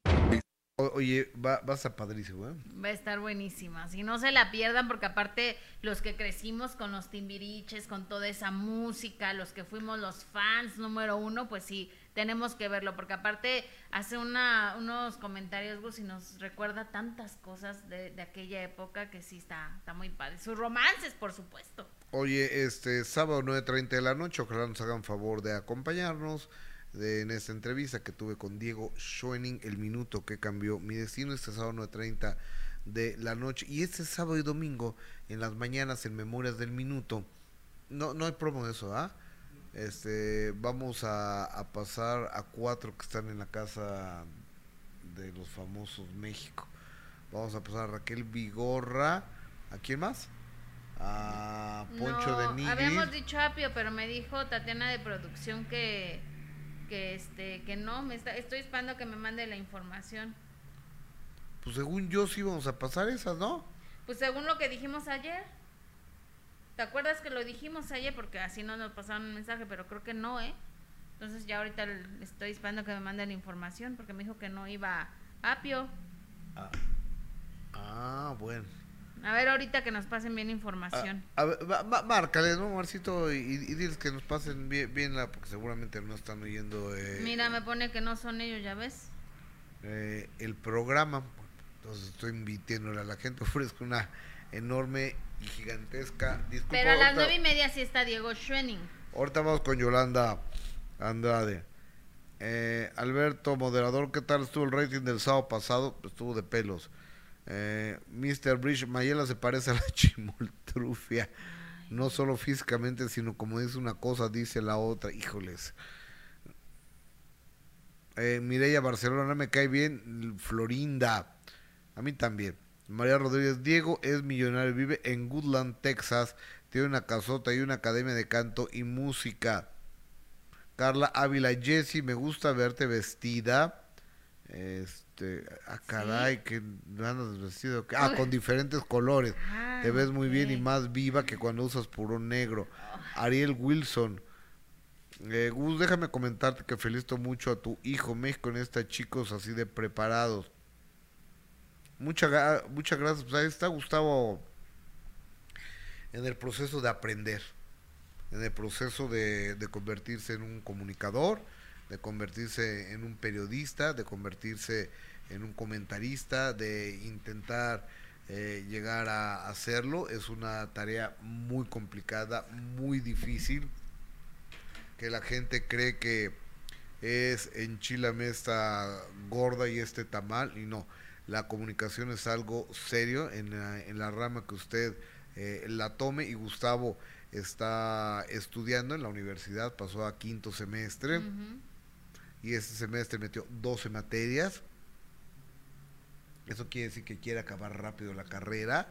O- oye, va, va a estar padrísimo, ¿eh? Va a estar buenísima. Si no se la pierdan, porque aparte los que crecimos con los timbiriches, con toda esa música, los que fuimos los fans número uno, pues sí, tenemos que verlo, porque aparte hace una, unos comentarios, Gus, y nos recuerda tantas cosas de, de aquella época que sí está, está muy padre. Sus romances, por supuesto. Oye, este sábado 9.30 de la noche, ojalá nos hagan favor de acompañarnos de, en esta entrevista que tuve con Diego Schoening, el minuto que cambió mi destino, este sábado 9.30 de la noche. Y este sábado y domingo, en las mañanas, en Memorias del Minuto, no, no hay promo de eso, ¿ah? Este, vamos a, a pasar a cuatro que están en la casa de los famosos México. Vamos a pasar a Raquel Vigorra, ¿a quién más? A Poncho No, de Nigris. Habíamos dicho Apio, pero me dijo Tatiana de producción que que este que no me está estoy esperando que me mande la información. Pues según yo sí vamos a pasar esas, ¿no? Pues según lo que dijimos ayer. ¿Te acuerdas que lo dijimos ayer? Porque así no nos pasaron un mensaje, pero creo que no, ¿eh? Entonces ya ahorita le estoy esperando que me mande la información porque me dijo que no iba Apio. Ah, bueno. A ver ahorita que nos pasen bien información. A ver, va- va- márcale, ¿no, Marcito? Y, y diles que nos pasen bien, bien la, porque seguramente no están oyendo eh, Mira, me pone que no son ellos, ¿ya ves? eh, el programa. Entonces estoy invitándole a la gente, [laughs] ofrezco una enorme y gigantesca. Disculpa, Pero a las nueve y media sí está Diego Schwenning. Ahorita vamos con Yolanda Andrade. Eh, Alberto, moderador, ¿qué tal estuvo el rating del sábado pasado? Estuvo de pelos. Eh, Mr. Bridge, Mayela se parece a la [laughs] chimoltrufia. No solo físicamente, sino como dice una cosa, dice la otra. Híjoles. Eh, Mireya Barcelona me cae bien. Florinda, a mí también. María Rodríguez, Diego es millonario, vive en Goodland, Texas. Tiene una casota y una academia de canto y música. Carla Ávila, Jessy, me gusta verte vestida. Este, ah, caray, que andas vestido. Ah, con diferentes colores. Ah, Te ves muy bien y más viva que cuando usas puro negro. Ariel Wilson. Eh, Gus, déjame comentarte que felicito mucho a tu hijo. México necesita chicos así de preparados. Mucha, ga- muchas gracias. Pues ahí está Gustavo en el proceso de aprender, en el proceso de, de convertirse en un comunicador, de convertirse en un periodista, de convertirse en un comentarista, de intentar eh, llegar a hacerlo. Es una tarea muy complicada, muy difícil, que la gente cree que es enchilame esta gorda y este tamal, y no. La comunicación es algo serio en la, rama que usted eh, la tome y Gustavo está estudiando en la universidad, pasó a quinto semestre. Y este semestre metió 12 materias. Eso quiere decir que quiere acabar rápido la carrera.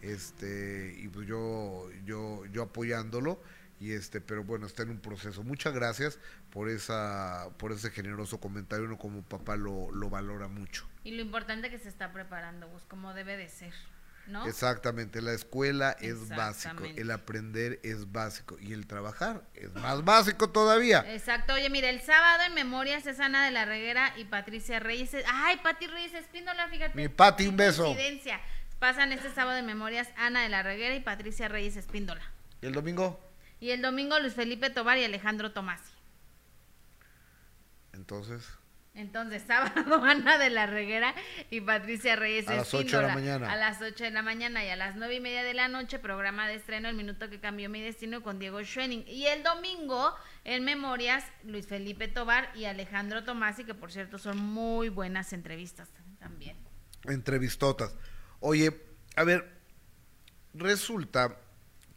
Este, y pues yo, yo, yo apoyándolo. Y este, pero bueno, está en un proceso. Muchas gracias por esa, por ese generoso comentario. Uno como papá lo, lo valora mucho. Y lo importante que se está preparando, Gus, como debe de ser, ¿no? Exactamente, la escuela es básico, el aprender es básico y el trabajar es más básico todavía. Exacto, oye, mira, el sábado en Memorias es Ana de la Reguera y Patricia Reyes. Ay, Pati Reyes Espíndola, fíjate. Mi Pati, un beso. Pasan este sábado en Memorias Ana de la Reguera y Patricia Reyes Espíndola. ¿Y el domingo? Y el domingo Luis Felipe Tobar y Alejandro Tomasi. Entonces, Entonces, [laughs] sábado Ana de la Reguera y Patricia Reyes A las ocho de la mañana. A las 8 de la mañana y a las nueve y media de la noche, programa de estreno El Minuto que Cambió Mi Destino con Diego Schwenning. Y el domingo, en Memorias, Luis Felipe Tobar y Alejandro Tomasi, que por cierto son muy buenas entrevistas también. entrevistotas. Oye, a ver, resulta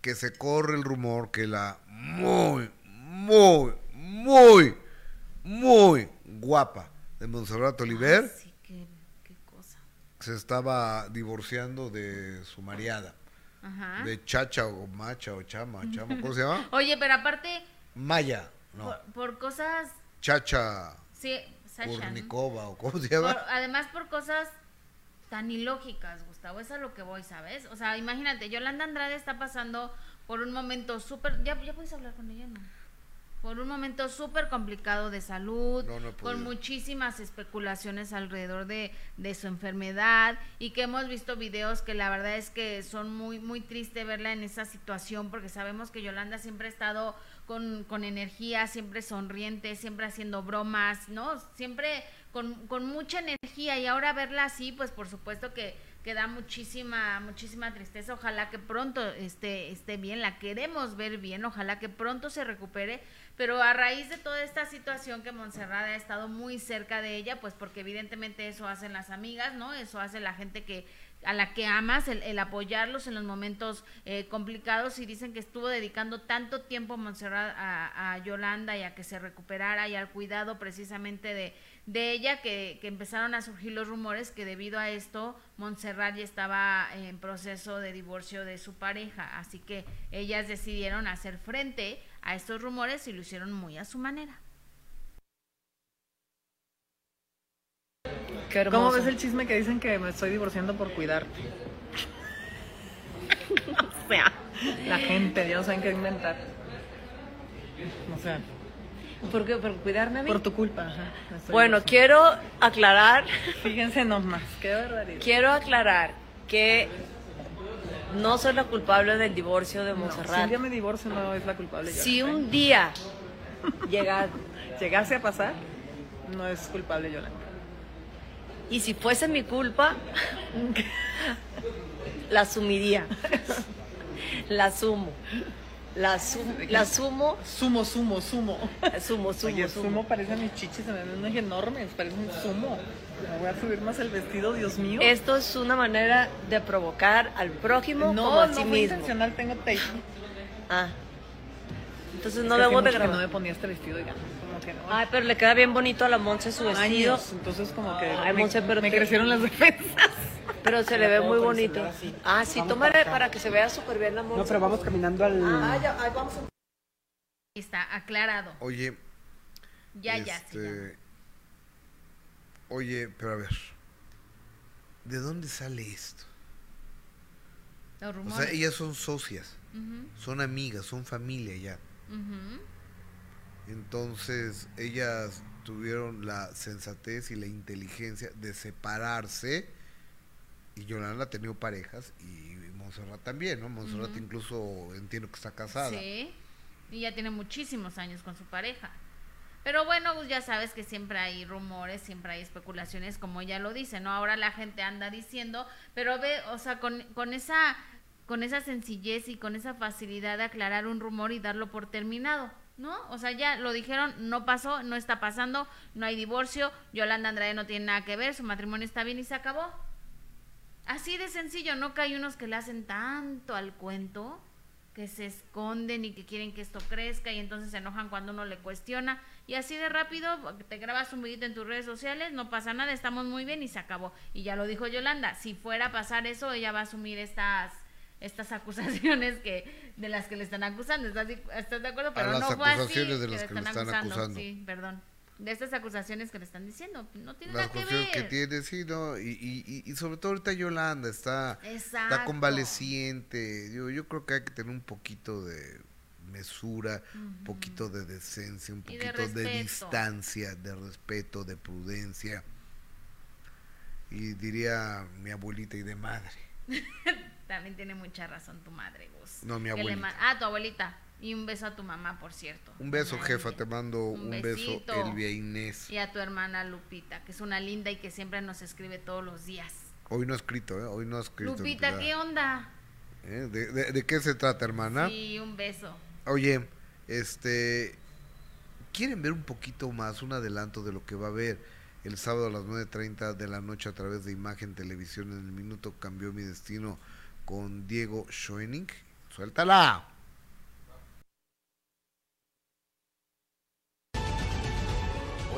que se corre el rumor que la muy, muy, muy, muy guapa de Montserrat Oliver Sí, qué, qué cosa. se estaba divorciando de su mariada, Ajá. de Chacha o Macha o Chama, Chama, ¿cómo se llama? [laughs] Oye, pero aparte, Maya, no, por, por cosas, Chacha sí. Kurnikova o ¿cómo se Por- llama? además por cosas tan ilógicas, Gustavo, es a lo que voy, ¿sabes? O sea, imagínate, Yolanda Andrade está pasando por un momento súper, ya, ya puedes hablar con ella, ¿no? Por un momento súper complicado de salud, No, no he con muchísimas especulaciones alrededor de, de su enfermedad y que hemos visto videos que la verdad es que son muy, muy triste verla en esa situación porque sabemos que Yolanda siempre ha estado con, con energía, siempre sonriente, siempre haciendo bromas, ¿no? Siempre con, con mucha energía y ahora verla así, pues por supuesto que, que da muchísima, muchísima tristeza. Ojalá que pronto esté, esté bien, la queremos ver bien, ojalá que pronto se recupere, pero a raíz de toda esta situación que Montserrat ha estado muy cerca de ella, pues porque evidentemente eso hacen las amigas, ¿no? Eso hace la gente que a la que amas, el, el apoyarlos en los momentos eh, complicados y dicen que estuvo dedicando tanto tiempo Montserrat a, Yolanda y a que se recuperara y al cuidado precisamente de, de ella que, que empezaron a surgir los rumores que debido a esto Montserrat ya estaba en proceso de divorcio de su pareja, así que ellas decidieron hacer frente a estos rumores y lo hicieron muy a su manera. Qué. ¿Cómo ves el chisme que dicen que me estoy divorciando por cuidarte? [laughs] o sea, la gente, ya no saben qué inventar. O sea, ¿Por qué? ¿Por cuidarme a mí? por tu culpa. ajá, Bueno, divorciando. quiero aclarar, Fíjense nomás, qué barbaridad. quiero aclarar que no soy la culpable del divorcio de No, si un día me divorcio no es la culpable. yo. Si un día [laughs] llega, llegase a pasar, no es culpable Yolanda. y si fuese mi culpa, [laughs] la asumiría. la asumo. La, sum- la sumo. Sumo, sumo, sumo. Sumo, sumo, Oye, sumo. sumo parece a mis chichis, se me ven unos enormes, parece un sumo. Me voy a subir más el vestido, Dios mío. Esto es una manera de provocar al prójimo no, como a no sí mismo. intencional, tengo tape. Ah. Entonces Es no debo de grabar. no me ponía este vestido, oigan. Como que no. Ay, pero le queda bien bonito a la Monse su vestido. Años, entonces como que Ay, me, Monse, pero me te- crecieron las defensas. Pero se le ve muy bonito. Ah, sí, Vamos tómale para que se vea súper bien la. No, pero vamos caminando al... Ah, ya, ahí vamos a- Ahí está, aclarado. Oye, Ya, ya, sí, ya. este, Oye, pero a ver, ¿de dónde sale esto? Los O sea, ellas son socias, son amigas, son familia ya. Entonces, ellas tuvieron la sensatez y la inteligencia de separarse. Y Yolanda ha tenido parejas y Montserrat también, ¿no? Montserrat Ujú. incluso entiendo que está casada. Sí, y ya tiene muchísimos años con su pareja. Pero bueno, pues ya sabes que siempre hay rumores, siempre hay especulaciones, como ella lo dice, ¿no? Ahora la gente anda diciendo, pero ve, o sea, con, con esa con esa sencillez y con esa facilidad de aclarar un rumor y darlo por terminado, ¿no? O sea, ya lo dijeron, no pasó, no está pasando, no hay divorcio, Yolanda Andrade no tiene nada que ver, su matrimonio está bien y se acabó. Así de sencillo, no que hay unos que le hacen tanto al cuento, que se esconden y que quieren que esto crezca y entonces se enojan cuando uno le cuestiona. Y así de rápido te grabas un videito en tus redes sociales, no pasa nada, estamos muy bien y se acabó. Y ya lo dijo Yolanda, si fuera a pasar eso, ella va a asumir estas estas [laughs] acusaciones que de las que le están acusando. ¿Estás, de- estás de acuerdo? Pero las no fue así. acusaciones de las que le están acusando. acusando. Sí, perdón. De estas acusaciones que le están diciendo. No tiene Las nada que ver. que tiene, sí, ¿no? Y, y, y- sobre todo ahorita Yolanda está, está convaleciente. Yo, yo creo que hay que tener un poquito de mesura, un poquito de decencia, un de poquito de, respeto. distancia, de respeto, de prudencia. Y diría mi abuelita y de madre. [laughs] También tiene mucha razón tu madre, Gus. No, mi abuelita. ah, tu abuelita. Y un beso a tu mamá, por cierto. Un beso, jefa, te mando un, beso. Elvia Inés. Y a tu hermana Lupita, que es una linda y que siempre nos escribe todos los días. Hoy no ha escrito, ¿eh? Hoy no ha escrito. Lupita. ¿qué onda? ¿Eh? ¿De, de, de qué se trata, hermana? Sí, un beso. Oye, este, ¿quieren ver un poquito más, un adelanto de lo que va a haber el sábado a las 9.30 de la noche a través de Imagen Televisión en el Minuto Cambió Mi Destino con Diego Schoening? Suéltala.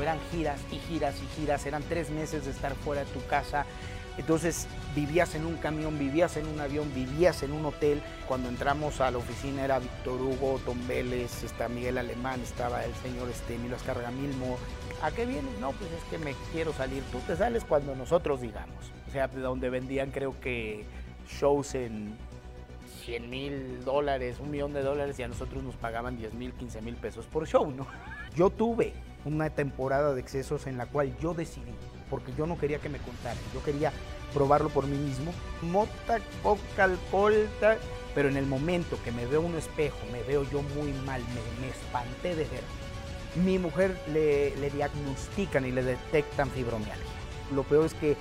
Eran giras y giras y giras, eran tres meses de estar fuera de tu casa. Entonces vivías en un camión, vivías en un avión, vivías en un hotel. Cuando entramos a la oficina era Víctor Hugo, Tom Vélez, está Miguel Alemán, estaba el señor este, Emilio Azcárraga Milmo. ¿A qué vienes? No, pues es que me quiero salir. Tú te sales cuando nosotros digamos. O sea, de donde vendían creo que shows en 100 mil dólares, un millón de dólares y a nosotros nos pagaban 10 mil, 15 mil pesos por show, ¿no? [laughs] Yo tuve una temporada de excesos en la cual yo decidí, porque yo no quería que me contaran, yo quería probarlo por mí mismo. Mota, coca, alcohol, pero en el momento que me veo un espejo, me veo yo muy mal, me, me espanté de ver. Mi mujer le, le diagnostican y le detectan fibromialgia. Lo peor es que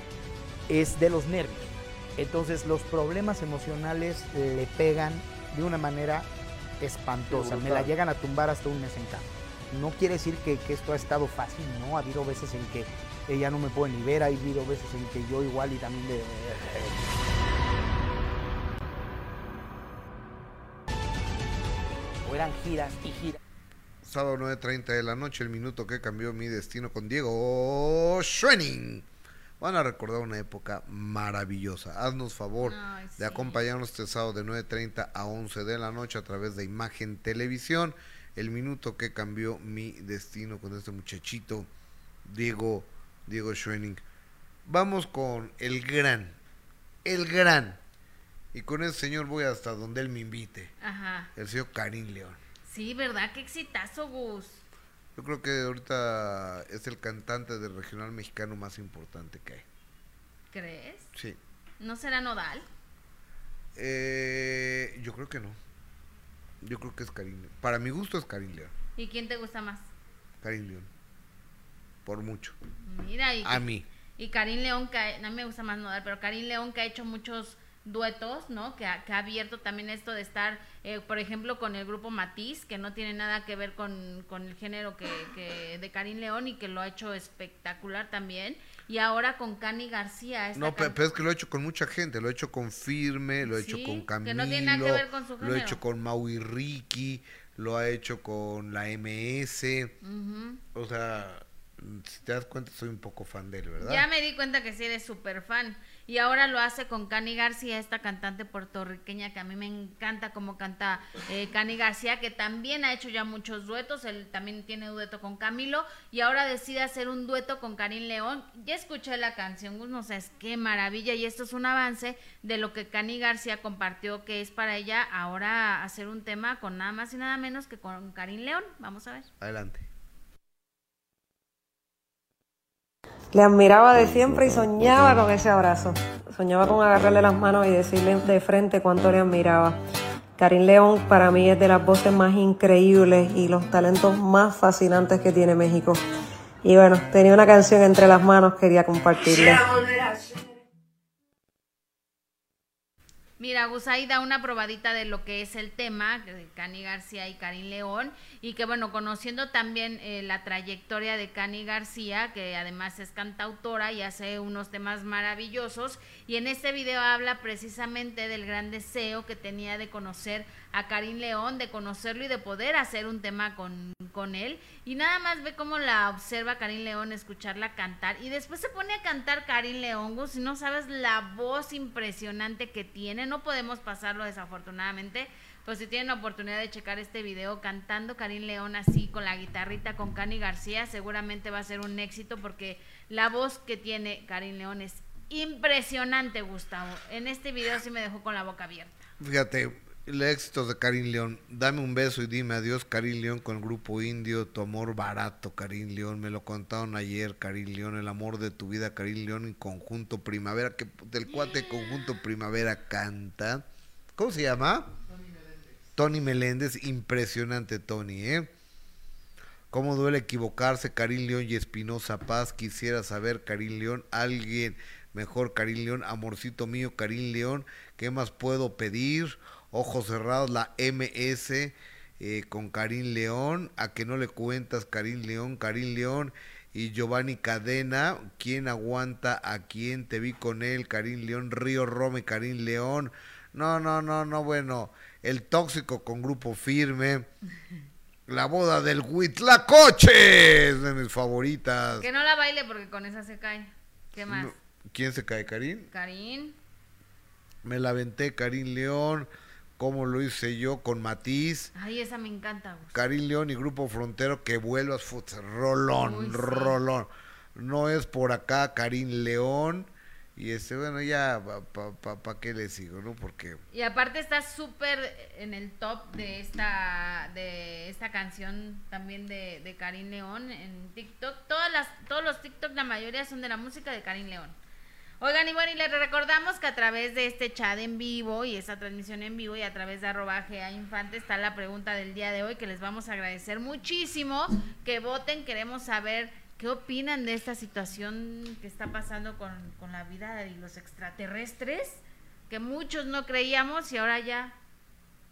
es de los nervios. Entonces los problemas emocionales le pegan de una manera espantosa. Me la llegan a tumbar hasta un mes en cama. No quiere decir que, que esto ha estado fácil, ¿no? Ha habido veces en que ella no me puede ni ver, ha habido veces en que yo igual y también de... O eran giras y giras. Sábado 9.30 de la noche, el minuto que cambió mi destino con Diego Schwenning. Van a recordar una época maravillosa. Haznos favor Ay, de sí. acompañarnos este sábado de 9.30 a 11 de la noche a través de Imagen Televisión. El minuto que cambió mi destino con este muchachito, Diego, Diego Schwenning. Vamos con el gran, el gran. Y con ese señor voy hasta donde él me invite. Ajá. El señor Karim León. Sí, ¿verdad? Qué exitazo, Gus. Yo creo que ahorita es el cantante del regional mexicano más importante que hay. ¿Crees? Sí. ¿No será Nodal? Eh, yo creo que no. Yo creo que es Karim León. Para mi gusto es Karim León. ¿Y quién te gusta más? Karim León. Por mucho. Mira, y, A mí. y Karim León, que, no me gusta más Nodal, pero Karim León que ha hecho muchos duetos, ¿no? Que ha, que ha abierto también esto de estar, eh, por ejemplo, con el grupo Matiz, que no tiene nada que ver con, con el género que, que de Karim León y que lo ha hecho espectacular también. Y ahora con Cani García. esta No, can- pero es que lo he hecho con mucha gente, lo he hecho con Firme, lo he hecho con que Camilo, no tiene nada que ver con su lo he hecho con Maui Ricky, lo ha hecho con la MS, Ujú. o sea, si te das cuenta soy un poco fan de él, ¿verdad? Ya me di cuenta que sí eres súper fan. Y ahora lo hace con Cani García, esta cantante puertorriqueña que a mí me encanta cómo canta eh, Cani García, que también ha hecho ya muchos duetos. Él también tiene dueto con Camilo. Y ahora decide hacer un dueto con Karim León. Ya escuché la canción, no sabes qué maravilla. Y esto es un avance de lo que Cani García compartió, que es para ella ahora hacer un tema con nada más y nada menos que con Karim León. Vamos a ver. Adelante. Le admiraba de siempre y soñaba con ese abrazo. Soñaba con agarrarle las manos y decirle de frente cuánto le admiraba. Karim León para mí es de las voces más increíbles y los talentos más fascinantes que tiene México. Y bueno, tenía una canción entre las manos, quería compartirle. Mira, Gus, ahí da una probadita de lo que es el tema de Cani García y Karim León y que bueno, conociendo también eh, la trayectoria de Cani García, que además es cantautora y hace unos temas maravillosos y en este video habla precisamente del gran deseo que tenía de conocer a Karim León, de conocerlo y de poder hacer un tema con, con él. Y nada más ve cómo la observa Karim León, escucharla cantar y después se pone a cantar Karim León, y no sabes la voz impresionante que tiene, no podemos pasarlo desafortunadamente, pues si tienen la oportunidad de checar este video cantando Karim León así con la guitarrita con Cani García, seguramente va a ser un éxito porque la voz que tiene Karim León es impresionante, Gustavo. En este video sí me dejó con la boca abierta. Fíjate, el éxito de Karim León. Dame un beso y dime adiós, Karim León, con el grupo indio. Tu amor barato, Karim León. Me lo contaron ayer, Karim León. El amor de tu vida, Karim León. En conjunto Primavera, que del cuate conjunto Primavera canta. ¿Cómo se llama? Tony Meléndez. Impresionante, Tony, ¿eh? ¿Cómo duele equivocarse, Karim León y Espinosa Paz? Quisiera saber, Karim León, alguien mejor, Karim León, amorcito mío, Karim León, ¿qué más puedo pedir? Ojos cerrados, la MS eh, con Karim León, a que no le cuentas, Karim León, Karim León y Giovanni Cadena, ¿quién aguanta a quién? Te vi con él, Karim León, Río Rome, Karim León, no, no, no, no, bueno, el tóxico con grupo firme. La boda del Huitlacoche es de mis favoritas. Que no la baile porque con esa se cae. ¿Qué más? No, ¿Quién se cae, Karim? Karim. Me la aventé, Karim León. Como lo hice yo con Matiz. Ay, esa me encanta. León y Grupo Frontero que vuelvas. Rolón, Uy, sí. rolón. No es por acá, Karim León. Y este, bueno, ya, ¿para pa, pa qué le sigo, no? Porque. Y aparte está súper en el top de esta de esta canción también de, de Karim León en TikTok. Todas las, todos los TikTok, la mayoría son de la música de Karim León. Oigan, y bueno, y les recordamos que a través de este chat en vivo y esta transmisión en vivo y a través de arroba GA Infante está la pregunta del día de hoy que les vamos a agradecer muchísimo que voten. Queremos saber qué opinan de esta situación que está pasando con, con la vida y los extraterrestres, que muchos no creíamos y ahora ya,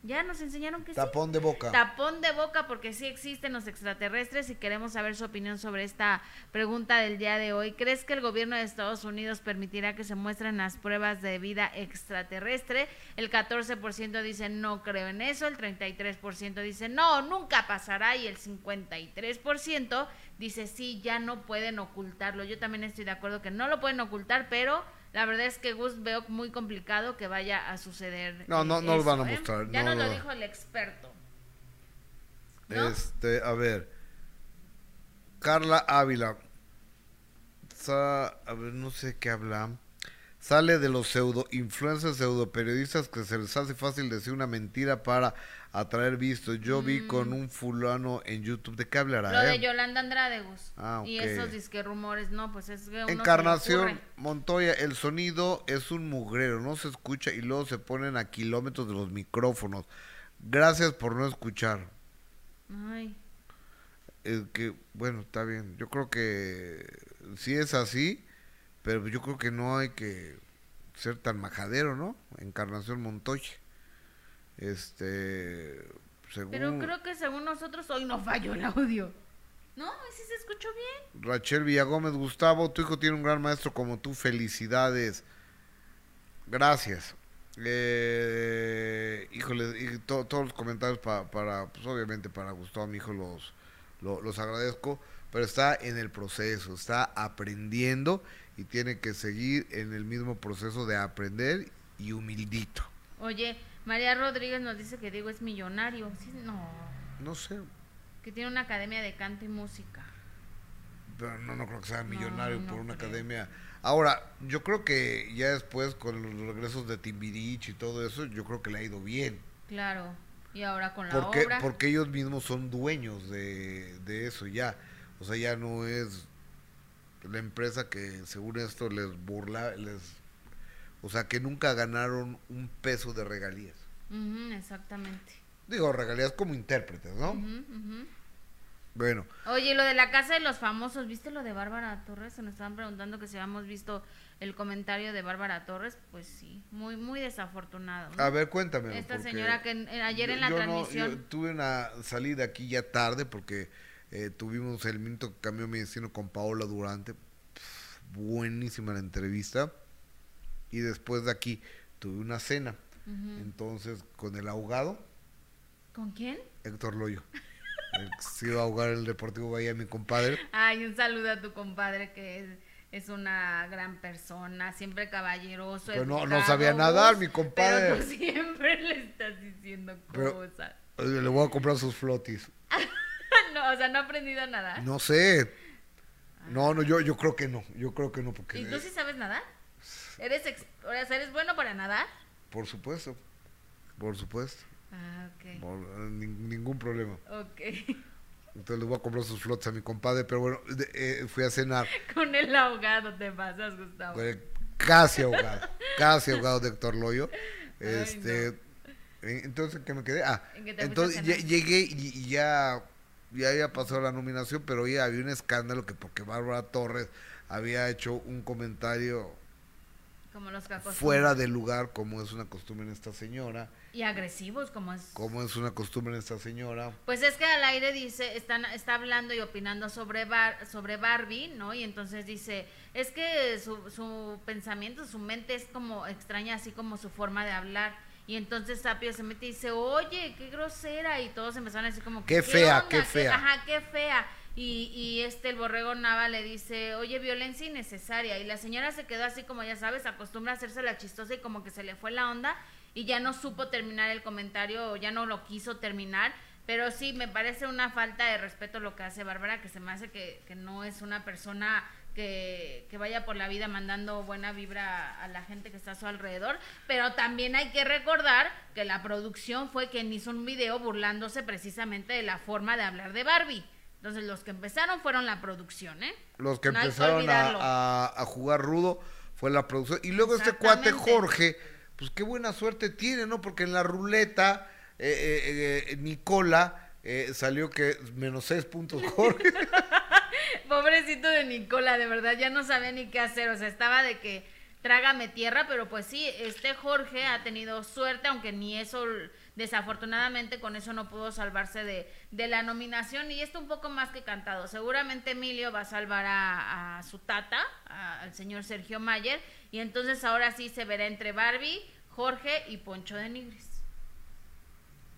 ya nos enseñaron que sí. Tapón de boca. Tapón de boca porque sí existen los extraterrestres y queremos saber su opinión sobre esta pregunta del día de hoy. ¿Crees que el gobierno de Estados Unidos permitirá que se muestren las pruebas de vida extraterrestre? El 14% dice no creo en eso, el 33% dice no, nunca pasará y el 53% dice sí, ya no pueden ocultarlo. Yo también estoy de acuerdo que no lo pueden ocultar, pero la verdad es que Gus veo muy complicado que vaya a suceder. No, no, no lo van a ¿eh? mostrar, Ya no nos lo lo- dijo el experto. ¿no? Este, a ver. Carla Ávila. Sa- a ver, no sé qué habla. Sale de los pseudo influencers, pseudo periodistas que se les hace fácil decir una mentira para atraer vistos. Yo vi con un fulano en YouTube. ¿De qué hablará? Mm. Lo de eh? Yolanda Andrade, Gus. Ah, Y ok. esos disque rumores, no, pues es que uno Encarnación. Montoya, el sonido es un mugrero, no se escucha y luego se ponen a kilómetros de los micrófonos. Gracias por no escuchar. Ay, Eh, que bueno, está bien. Yo creo que sí es así, pero yo creo que no hay que ser tan majadero, ¿no? Encarnación Montoya. Este, según Pero creo que según nosotros hoy no falló el audio. ¿No? ¿Sí se escuchó bien? Rachel Villagómez, Gustavo, tu hijo tiene un gran maestro como tú, felicidades. Gracias. Eh, híjole, y to- todos los comentarios pa- para, pues obviamente para Gustavo, mi hijo, los, lo- los agradezco, pero está en el proceso, está aprendiendo y tiene que seguir en el mismo proceso de aprender y humildito. Oye, María Rodríguez nos dice que Diego es millonario. Sí, no, No sé, que tiene una academia de canto y música. pero no, no creo que sea millonario no por una creo. academia. Ahora, yo creo que ya después con los regresos de Timbirich y todo eso, yo creo que le ha ido bien. Claro. Y ahora con la Porque, obra. porque ellos mismos son dueños de, de eso ya. O sea, ya no es la empresa que según esto les burla, les... O sea, que nunca ganaron un peso de regalías. Exactamente. Digo, regalías como intérpretes, ¿no? Bueno, Oye, lo de la casa de los famosos, ¿viste lo de Bárbara Torres? Se nos estaban preguntando que si habíamos visto el comentario de Bárbara Torres. Pues sí, muy muy desafortunado. ¿no? a ver, cuéntame. Esta señora que en- en- ayer en la transmisión... tuve una salida aquí ya tarde porque eh, tuvimos el minuto que cambió mi destino con Paola Durante. Buenísima la entrevista. Y después de aquí tuve una cena. Entonces, con el ahogado, ¿Con quién? Héctor Loyo. Se iba a ahogar el Deportivo Bahía, mi compadre. Ay, un saludo a tu compadre que es, es una gran persona, siempre caballeroso. Pero no- no sabía nadar, mi compadre. Pero [laughs] tú siempre le estás diciendo cosas. Le voy a comprar sus flotis. [laughs] no, o sea, no ha aprendido a nadar. No sé. No, no, yo, yo creo que no. Yo creo que no, porque. ¿Y tú sí sabes nadar? ¿Eres, ex- o sea, ¿eres bueno para nadar? Por supuesto. Por supuesto. Ah, ok. Por- ningún problema. Ok. Entonces le voy a comprar sus flotas a mi compadre, pero bueno, de- eh, fui a cenar. [laughs] Con el ahogado te pasas, Gustavo. Fue casi ahogado, casi ahogado de Héctor Loyo. [laughs] Este, eh, entonces, ¿qué me quedé? Ah, ¿En qué te fuiste a entonces llegué y, y ya, ya había pasado la nominación, pero ya había un escándalo que porque Bárbara Torres había hecho un comentario Como los fuera de lugar, como es una costumbre en esta señora, Y agresivos, como es. como es una costumbre en esta señora. Pues es que al aire dice, están, está hablando y opinando sobre, Bar- sobre Barbie, ¿no? Y entonces dice, es que su, su pensamiento, su mente es como extraña, así como su forma de hablar. Y entonces Sapio se mete y dice, oye, qué grosera. Y todos empezaron a decir como, Qué fea, onda? qué fea. ajá, qué fea. Y, y este, el borrego Nava le dice, oye, violencia innecesaria. Y la señora se quedó así como, ya sabes, acostumbra a hacerse la chistosa y como que se le fue la onda y ya no supo terminar el comentario o ya no lo quiso terminar. Pero sí, me parece una falta de respeto lo que hace Bárbara, que se me hace que, no es una persona que, que vaya por la vida mandando buena vibra a la gente que está a su alrededor. Pero también hay que recordar que la producción fue quien hizo un video burlándose precisamente de la forma de hablar de Barbie. Entonces los que empezaron fueron la producción, ¿eh? Los que No hay que empezaron a, a- a jugar rudo fue la producción. Y luego este cuate. Jorge, pues qué buena suerte tiene, ¿no? Porque en la ruleta, eh, eh, eh, Nicola eh, salió que menos seis puntos [laughs] Jorge. Pobrecito de Nicola, de verdad, ya no sabía ni qué hacer. O sea, estaba de que trágame tierra, pero pues sí, este Jorge ha tenido suerte, aunque ni eso, desafortunadamente, con eso no pudo salvarse de, de la nominación. Y esto un poco más que cantado. Seguramente Emilio va a salvar a, a su tata, a- al señor Sergio Mayer. Y entonces ahora sí se verá entre Barbie, Jorge y Poncho de Nigris.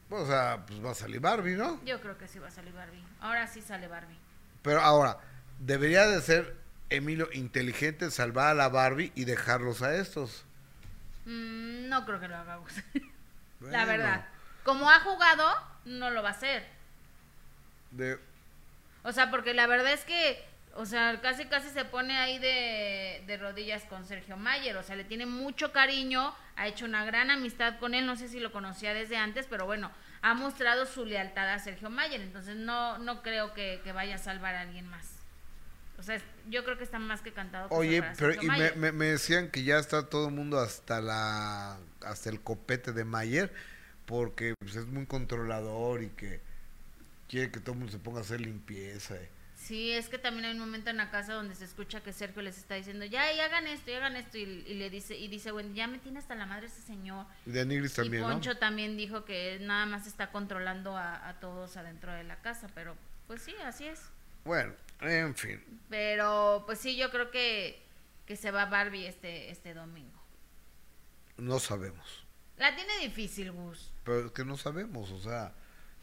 o sea, pues va a salir Barbie, ¿no? Yo creo que sí va a salir Barbie. Ahora sí sale Barbie. Pero ahora, debería de ser Emilio inteligente salvar a la Barbie y dejarlos a estos. Mm, no creo que lo haga Gus. [laughs] La Bueno. verdad. Como ha jugado, no lo va a hacer. De, O sea, porque la verdad es que, o sea, casi casi se pone ahí de, de rodillas con Sergio Mayer. O sea, le tiene mucho cariño, ha hecho una gran amistad con él. No sé si lo conocía desde antes, pero bueno, ha mostrado su lealtad a Sergio Mayer. Entonces, no, no creo que, que vaya a salvar a alguien más. O sea, yo creo que está más que cantado. que Oye, pero y me, Mayer. me- me decían que ya está todo el mundo hasta la hasta el copete de Mayer porque pues, es muy controlador y que quiere que todo el mundo se ponga a hacer limpieza. eh. Sí, es que también hay un momento en la casa donde se escucha que Sergio les está diciendo, ya, y hagan esto, y hagan esto, y, y le dice, y dice, bueno, ya me tiene hasta la madre ese señor. Y también, y ¿no? Poncho también dijo que nada más está controlando a, a todos adentro de la casa, pero pues sí, así es. Bueno, en fin. Pero pues sí, yo creo que, que se va Barbie este, este domingo. No sabemos. La tiene difícil, Gus. Pero es que no sabemos, o sea,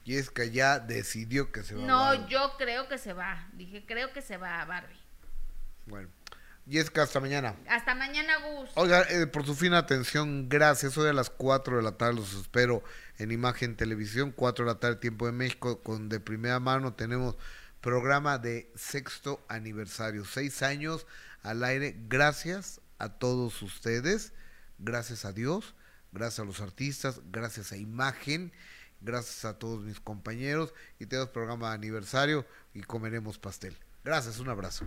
Jessica ya decidió que se va a No, Barbie. yo creo que se va. Dije, creo que se va a Barbie. Bueno, Jessica, hasta mañana. Hasta mañana, Gus. Oiga, eh, por su fina atención, gracias. Hoy a las 4 de la tarde los espero en Imagen Televisión, 4 de la tarde, tiempo de México, con de primera mano tenemos programa de sexto aniversario, seis años al aire. Gracias a todos ustedes, gracias a Dios, gracias a los artistas, gracias a Imagen, gracias a todos mis compañeros. Y tenemos programa de aniversario y comeremos pastel. Gracias, un abrazo.